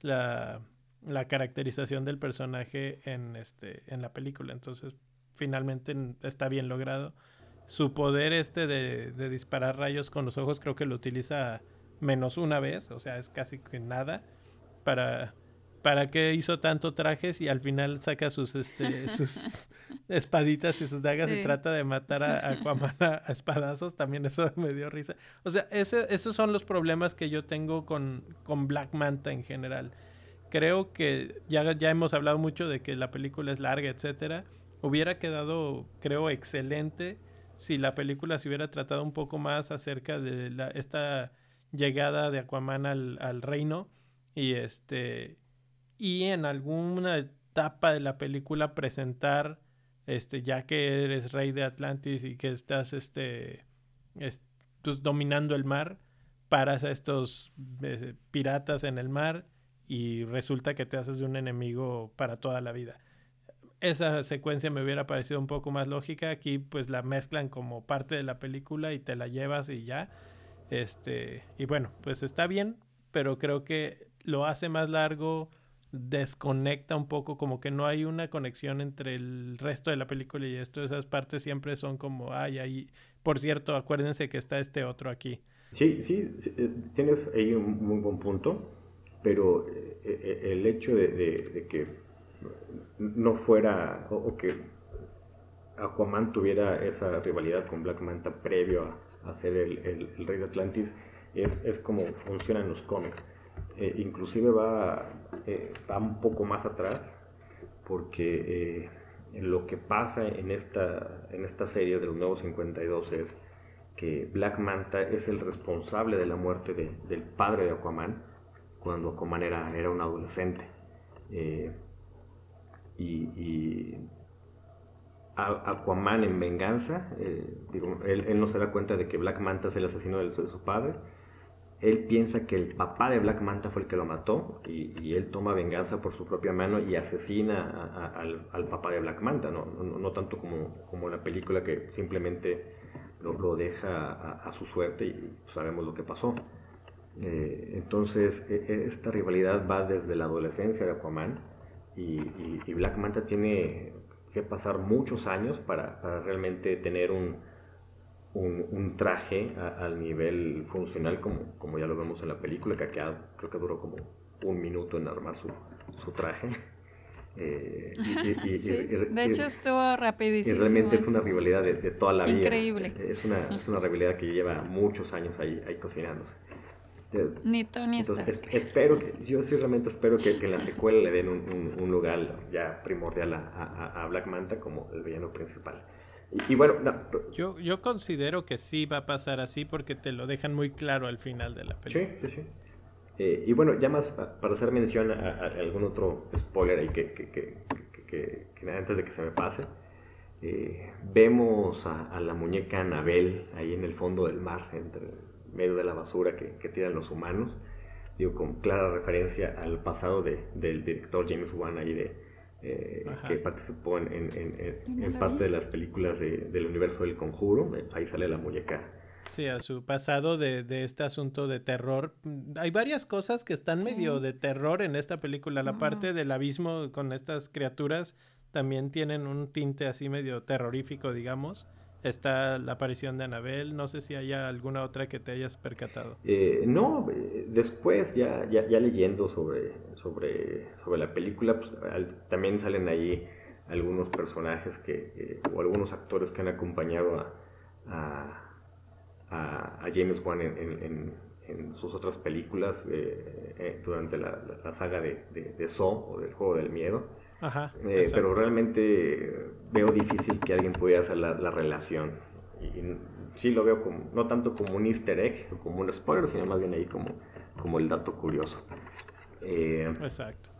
la, la caracterización del personaje en, este, en la película. Entonces finalmente está bien logrado. Su poder este de, de disparar rayos con los ojos creo que lo utiliza menos una vez, o sea, es casi que nada para para qué hizo tanto trajes y al final saca sus este [laughs] sus espaditas y sus dagas y trata de matar a, Aquaman [laughs] a, espadazos, también eso me dio risa. O sea, ese, esos son los problemas que yo tengo con, con Black Manta en general. Creo que ya, ya hemos hablado mucho de que la película es larga, etcétera. Hubiera quedado, creo, excelente si la película se hubiera tratado un poco más acerca de la, esta llegada de Aquaman al, al reino y este y en alguna etapa de la película presentar este ya que eres rey de Atlantis y que estás este pues, dominando el mar paras a estos eh, piratas en el mar y resulta que te haces de un enemigo para toda la vida esa secuencia me hubiera parecido un poco más lógica aquí pues la mezclan como parte de la película y te la llevas y ya este y bueno pues está bien pero creo que lo hace más largo desconecta un poco, como que no hay una conexión entre el resto de la película y esto. Esas partes siempre son como, ay, ahí, por cierto, acuérdense que está este otro aquí. Sí, sí, eh, tienes ahí un muy buen punto, pero eh, eh, el hecho de, que no fuera, o, que Aquaman tuviera esa rivalidad con Black Manta previo a, ser el, rey de Atlantis, es, es como funcionan los cómics. Eh, inclusive va, eh, va un poco más atrás, porque eh, lo que pasa en esta, en esta serie de los Nuevos 52 es que Black Manta es el responsable de la muerte del padre de Aquaman, cuando Aquaman era, un adolescente. y, Aquaman en venganza, él, no se da cuenta de que Black Manta es el asesino de su padre, él piensa que el papá de Black Manta fue el que lo mató y, él toma venganza por su propia mano y asesina al, papá de Black Manta, no, tanto como, como la película que simplemente lo, deja a, su suerte y sabemos lo que pasó. Eh, entonces, e, e, esta rivalidad va desde la adolescencia de Aquaman y, Black Manta tiene que pasar muchos años para realmente tener un, un, traje al nivel funcional, como, como ya lo vemos en la película, que acá creo que duró como un minuto en armar su, su traje. [laughs] Eh, [laughs] de hecho estuvo rapidísimo. Y realmente es una rivalidad de, toda la vida. Increíble. Es una, es una rivalidad que lleva muchos años ahí, ahí cocinándose. Eh, ni Tony Entonces, espero que, yo sí realmente espero que, que en la secuela le den un, un, lugar ya primordial a, a, a Black Manta como el villano principal. Y, bueno, yo, yo considero que sí va a pasar así porque te lo dejan muy claro al final de la película. Sí, sí, sí. Eh, y bueno, ya más para hacer mención a, algún otro spoiler ahí que, que, que, que, antes de que se me pase, eh, vemos a, la muñeca Anabel ahí en el fondo del mar, entre medio de la basura que, tiran los humanos, digo, con clara referencia al pasado de, del director James Wan ahí de, eh, que participó en, en, parte de las películas del universo del conjuro. Ahí sale la muñeca. Sí, a su pasado de, este asunto de terror. Hay varias cosas que están medio de terror en esta película. La parte del abismo con estas criaturas también tienen un tinte así medio terrorífico, digamos está la aparición de Anabel. No sé si haya alguna otra que te hayas percatado. Eh, no, eh, después ya, ya, leyendo sobre, sobre, sobre la película, pues, también salen ahí algunos personajes que, eh, o algunos actores que han acompañado a, a, James Wan en, sus otras películas durante la, saga de, de, de o del Juego del Miedo. Eh, pero realmente veo difícil que alguien pudiera hacer la, relación. Y sí lo veo como, no tanto como un easter egg o como un spoiler, sino más bien ahí como, como el dato curioso. Eh, Exacto.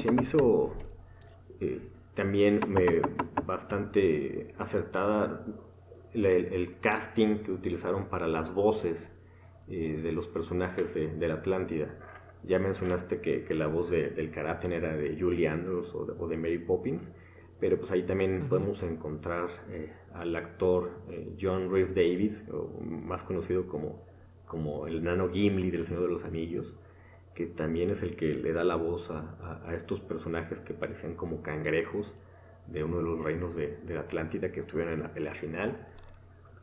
Se me hizo eh, también me, bastante acertada el, casting que utilizaron para las voces de los personajes de, la Atlántida. Ya mencionaste que, la voz del Karaten era de Julie Andrews o de, Mary Poppins, pero pues ahí también podemos encontrar eh, al actor eh, John Rhys Davis, más conocido como, como el nano Gimli del Señor de los Anillos, que también es el que le da la voz a, estos personajes que parecían como cangrejos de uno de los reinos de, de la Atlántida que estuvieron en la pelea final.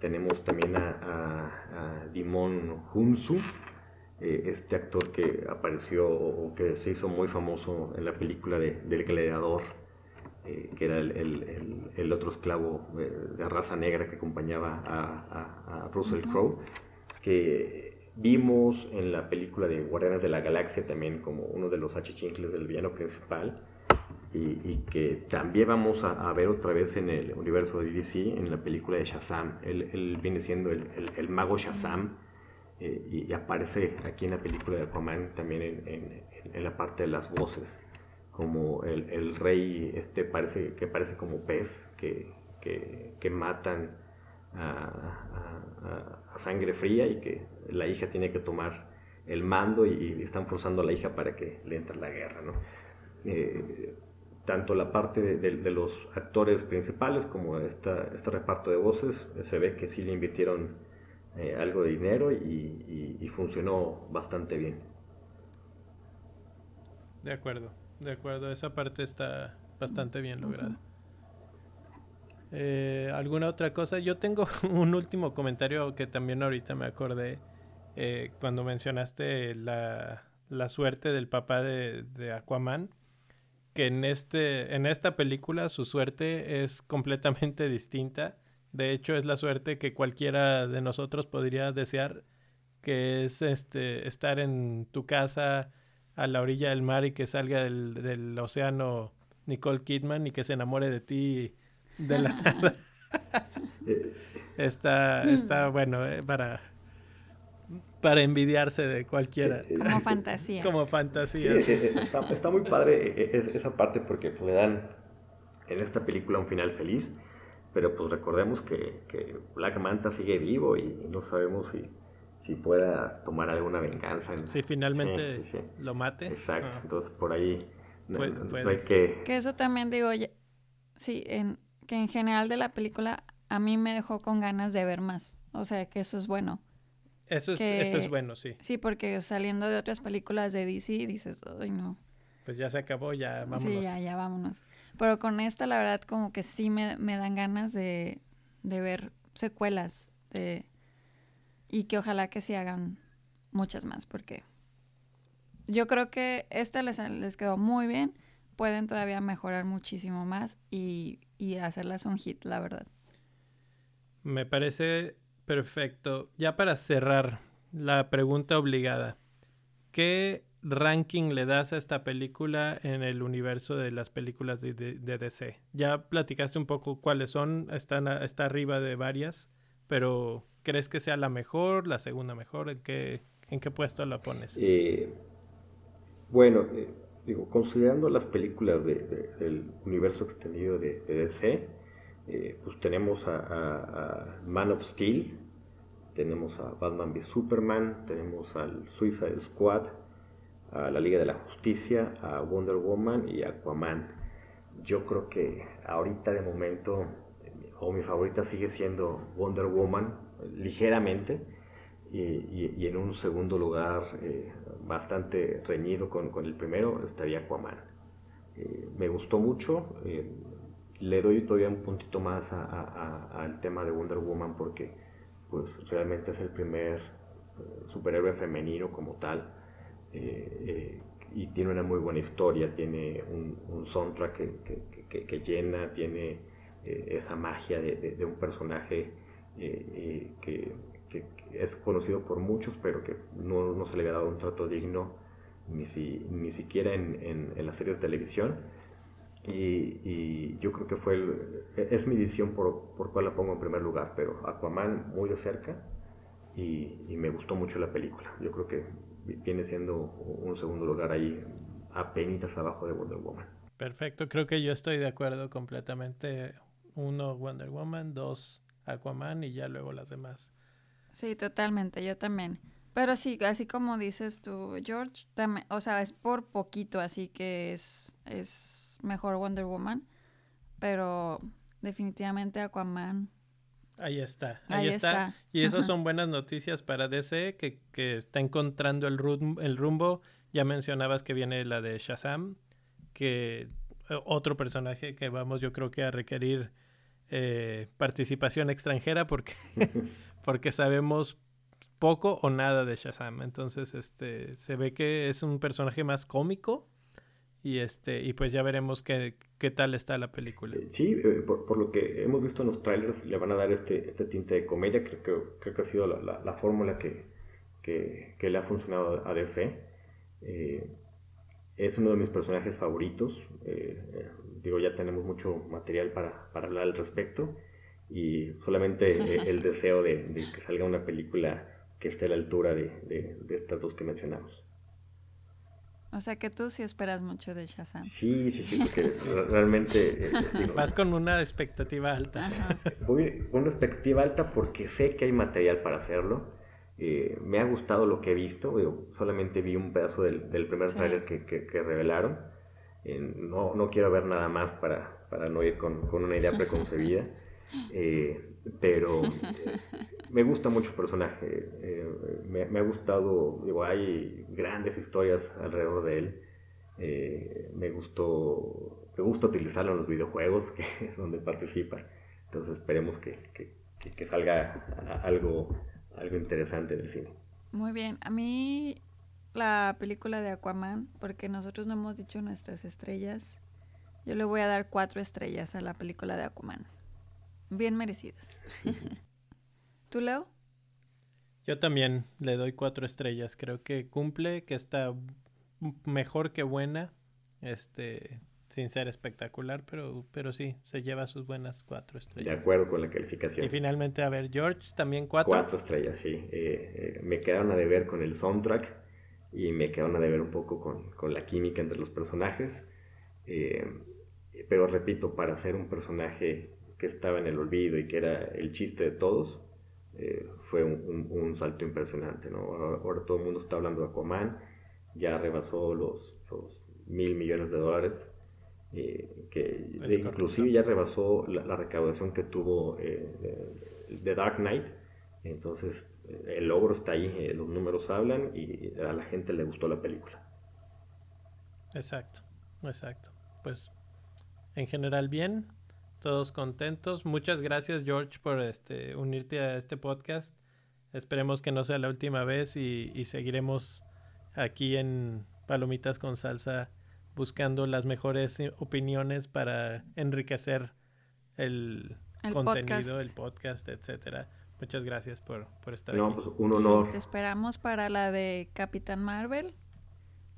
Tenemos también a, Dimon Hunsu, eh, este actor que apareció o que se hizo muy famoso en la película de, del Gladiador, eh, que era el, otro esclavo eh, de raza negra que acompañaba a, Russell Crowe, que vimos en la película de Guardianes de la Galaxia también como uno de los achichincles del villano principal y, que también vamos a, ver otra vez en el universo de DC, en la película de Shazam. Él, viene siendo el, el, mago Shazam eh, y, aparece aquí en la película de Aquaman también en, en, la parte de las voces, como el, rey este parece, que parece como pez, que, que, que matan a, a, sangre fría y que la hija tiene que tomar el mando y, están forzando a la hija para que le entre la guerra. ¿no? Eh, tanto la parte de, los actores principales como esta, este reparto de voces, se ve que sí le invirtieron eh, algo de dinero y, funcionó bastante bien. De acuerdo, de acuerdo, esa parte está bastante bien lograda. Eh, ¿Alguna otra cosa? Yo tengo [laughs] un último comentario que también ahorita me acordé eh, cuando mencionaste la, la, suerte del papá de, de Aquaman que en, este, en esta película su suerte es completamente [laughs] distinta. De hecho, es la suerte que cualquiera de nosotros podría desear, que es este, estar en tu casa a la orilla del mar y que salga del, océano Nicole Kidman y que se enamore de ti de la [laughs] nada. [laughs] está, está bueno eh, para para envidiarse de cualquiera. Como fantasía. Como fantasía. está, muy padre e, e, esa parte porque le dan en esta película un final feliz, pero pues recordemos que, que Black Manta sigue vivo y no sabemos si, si pueda tomar alguna venganza. Si finalmente lo mate. Exacto, ah. entonces por ahí no, hay que... Que eso también digo, sí, en, que en general de la película a mí me dejó con ganas de ver más, o sea que eso es bueno. Eso es, eso es bueno, sí. Sí, porque saliendo de otras películas de DC dices, ay no. Pues ya se acabó, ya vámonos. Sí, ya, ya vámonos. Pero con esta, la verdad, como que sí me, me dan ganas de, de ver secuelas. De, y que ojalá que sí hagan muchas más, porque yo creo que esta les, les quedó muy bien. Pueden todavía mejorar muchísimo más y, y hacerlas un hit, la verdad. Me parece Perfecto. Ya para cerrar, la pregunta obligada. ¿Qué ranking le das a esta película en el universo de las películas de, DC? Ya platicaste un poco cuáles son, están está arriba de varias, pero ¿crees que sea la mejor, la segunda mejor? ¿En qué, en qué puesto la pones? Eh, bueno, eh, digo, considerando las películas del universo extendido de, DC, eh, pues tenemos a, Man of Steel, tenemos a Batman v Superman, tenemos al Suicide Squad, a la Liga de la Justicia, a Wonder Woman y Aquaman. Yo creo que ahorita de momento, o mi favorita sigue siendo Wonder Woman, ligeramente, y, en un segundo lugar eh, bastante reñido con, el primero estaría Aquaman. Eh, me gustó mucho, le doy todavía un puntito más al tema de Wonder Woman porque pues realmente es el primer eh, superhéroe femenino como tal eh, eh, y tiene una muy buena historia, tiene un, soundtrack que, llena, tiene esa magia de, un personaje que, es conocido por muchos pero que no, se le había dado un trato digno ni, si, ni siquiera en, en la serie de televisión y, yo creo que fue es mi decisión por, por cuál la pongo en primer lugar, pero Aquaman muy de cerca y, me gustó mucho la película. Yo creo que viene siendo un segundo lugar ahí apenas abajo de Wonder Woman. Perfecto, creo que yo estoy de acuerdo completamente. Uno Wonder Woman, dos Aquaman y ya luego las demás. Sí, totalmente, yo también. Pero sí, así como dices tú, George, o sea, es por poquito, así que es, es mejor Wonder Woman, pero definitivamente Aquaman. Ahí está, ahí, está. Y esas son buenas noticias para DC, que, que está encontrando el, el rumbo. Ya mencionabas que viene la de Shazam, que eh, otro personaje que vamos yo creo que a requerir eh, participación extranjera porque, [laughs] [laughs] porque sabemos poco o nada de Shazam. Entonces, este, se ve que es un personaje más cómico y este y pues ya veremos qué, qué tal está la película. Eh, sí, por, lo que hemos visto en los trailers, le van a dar este, este tinte de comedia. Creo que, creo que ha sido la, la, fórmula que, que, que, le ha funcionado a DC. Eh, es uno de mis personajes favoritos. Eh, eh, digo, ya tenemos mucho material para, para hablar al respecto. Y solamente eh, el [laughs] deseo de, que salga una película que esté a la altura de, de, estas dos que mencionamos. O sea que tú sí esperas mucho de Shazam. Sí, sí, sí, porque [laughs] realmente... [laughs] Vas con una expectativa alta. Voy con una expectativa alta porque sé que hay material para hacerlo eh, me ha gustado lo que he visto, solamente vi un pedazo del, primer trailer que, que, revelaron. Eh, no, no, quiero ver nada más para, para no ir con, con una idea preconcebida, [laughs] eh, pero me gusta mucho el personaje. Me, me, ha gustado, digo, hay grandes historias alrededor de él. me gustó, me gusta utilizarlo en los videojuegos [laughs] que, donde participa. Entonces esperemos que, que, que salga algo algo interesante del cine. Muy bien, a mí la película de Aquaman, porque nosotros no hemos dicho nuestras estrellas, yo le voy a dar cuatro estrellas a la película de Aquaman. Bien merecidas. [laughs] ¿Tú, Leo? Yo también le doy cuatro estrellas. Creo que cumple, que está mejor que buena. Este, sin ser espectacular, pero, pero sí, se lleva sus buenas cuatro estrellas. De acuerdo con la calificación. Y finalmente, a ver, George, también cuatro. Cuatro estrellas, sí. Eh, eh, me quedaron a deber con el soundtrack y me quedaron a deber un poco con, con la química entre los personajes. Eh, pero repito, para ser un personaje que estaba en el olvido y que era el chiste de todos, fue un, un, salto impresionante. ¿no? Ahora, todo el mundo está hablando de Aquaman, ya rebasó los, los mil millones de dólares eh, que inclusive ya rebasó la, recaudación que tuvo eh, The Dark Knight. Entonces, eh, el logro está ahí, eh, los números hablan y a la gente le gustó la película. Exacto, exacto. Pues en general bien, todos contentos. Muchas gracias George por este unirte a este podcast. Esperemos que no sea la última vez y, y seguiremos aquí en Palomitas con Salsa buscando las mejores opiniones para enriquecer el, contenido, el podcast, etcétera. Muchas gracias por, por estar no, Pues un honor. te esperamos para la de Capitán Marvel,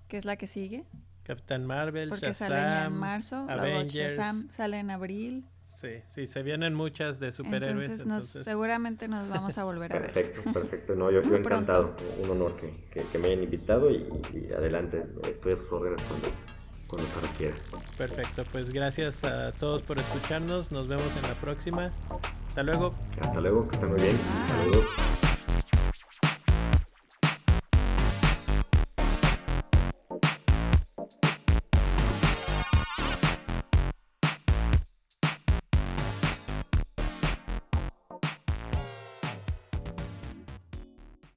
que es la que sigue. Capitán Marvel, Porque sale en marzo, Avengers. Shazam sale en abril. Sí, sí, se vienen muchas de superhéroes. Entonces, seguramente nos vamos a volver a ver. Perfecto, perfecto. No, yo, [laughs] yo encantado. Un honor que, que, me hayan invitado y, adelante. Estoy a sus órdenes cuando, cuando se requiera. Perfecto, pues gracias a todos por escucharnos. Nos vemos en la próxima. Hasta luego. Hasta luego, que estén muy bien. Hasta luego.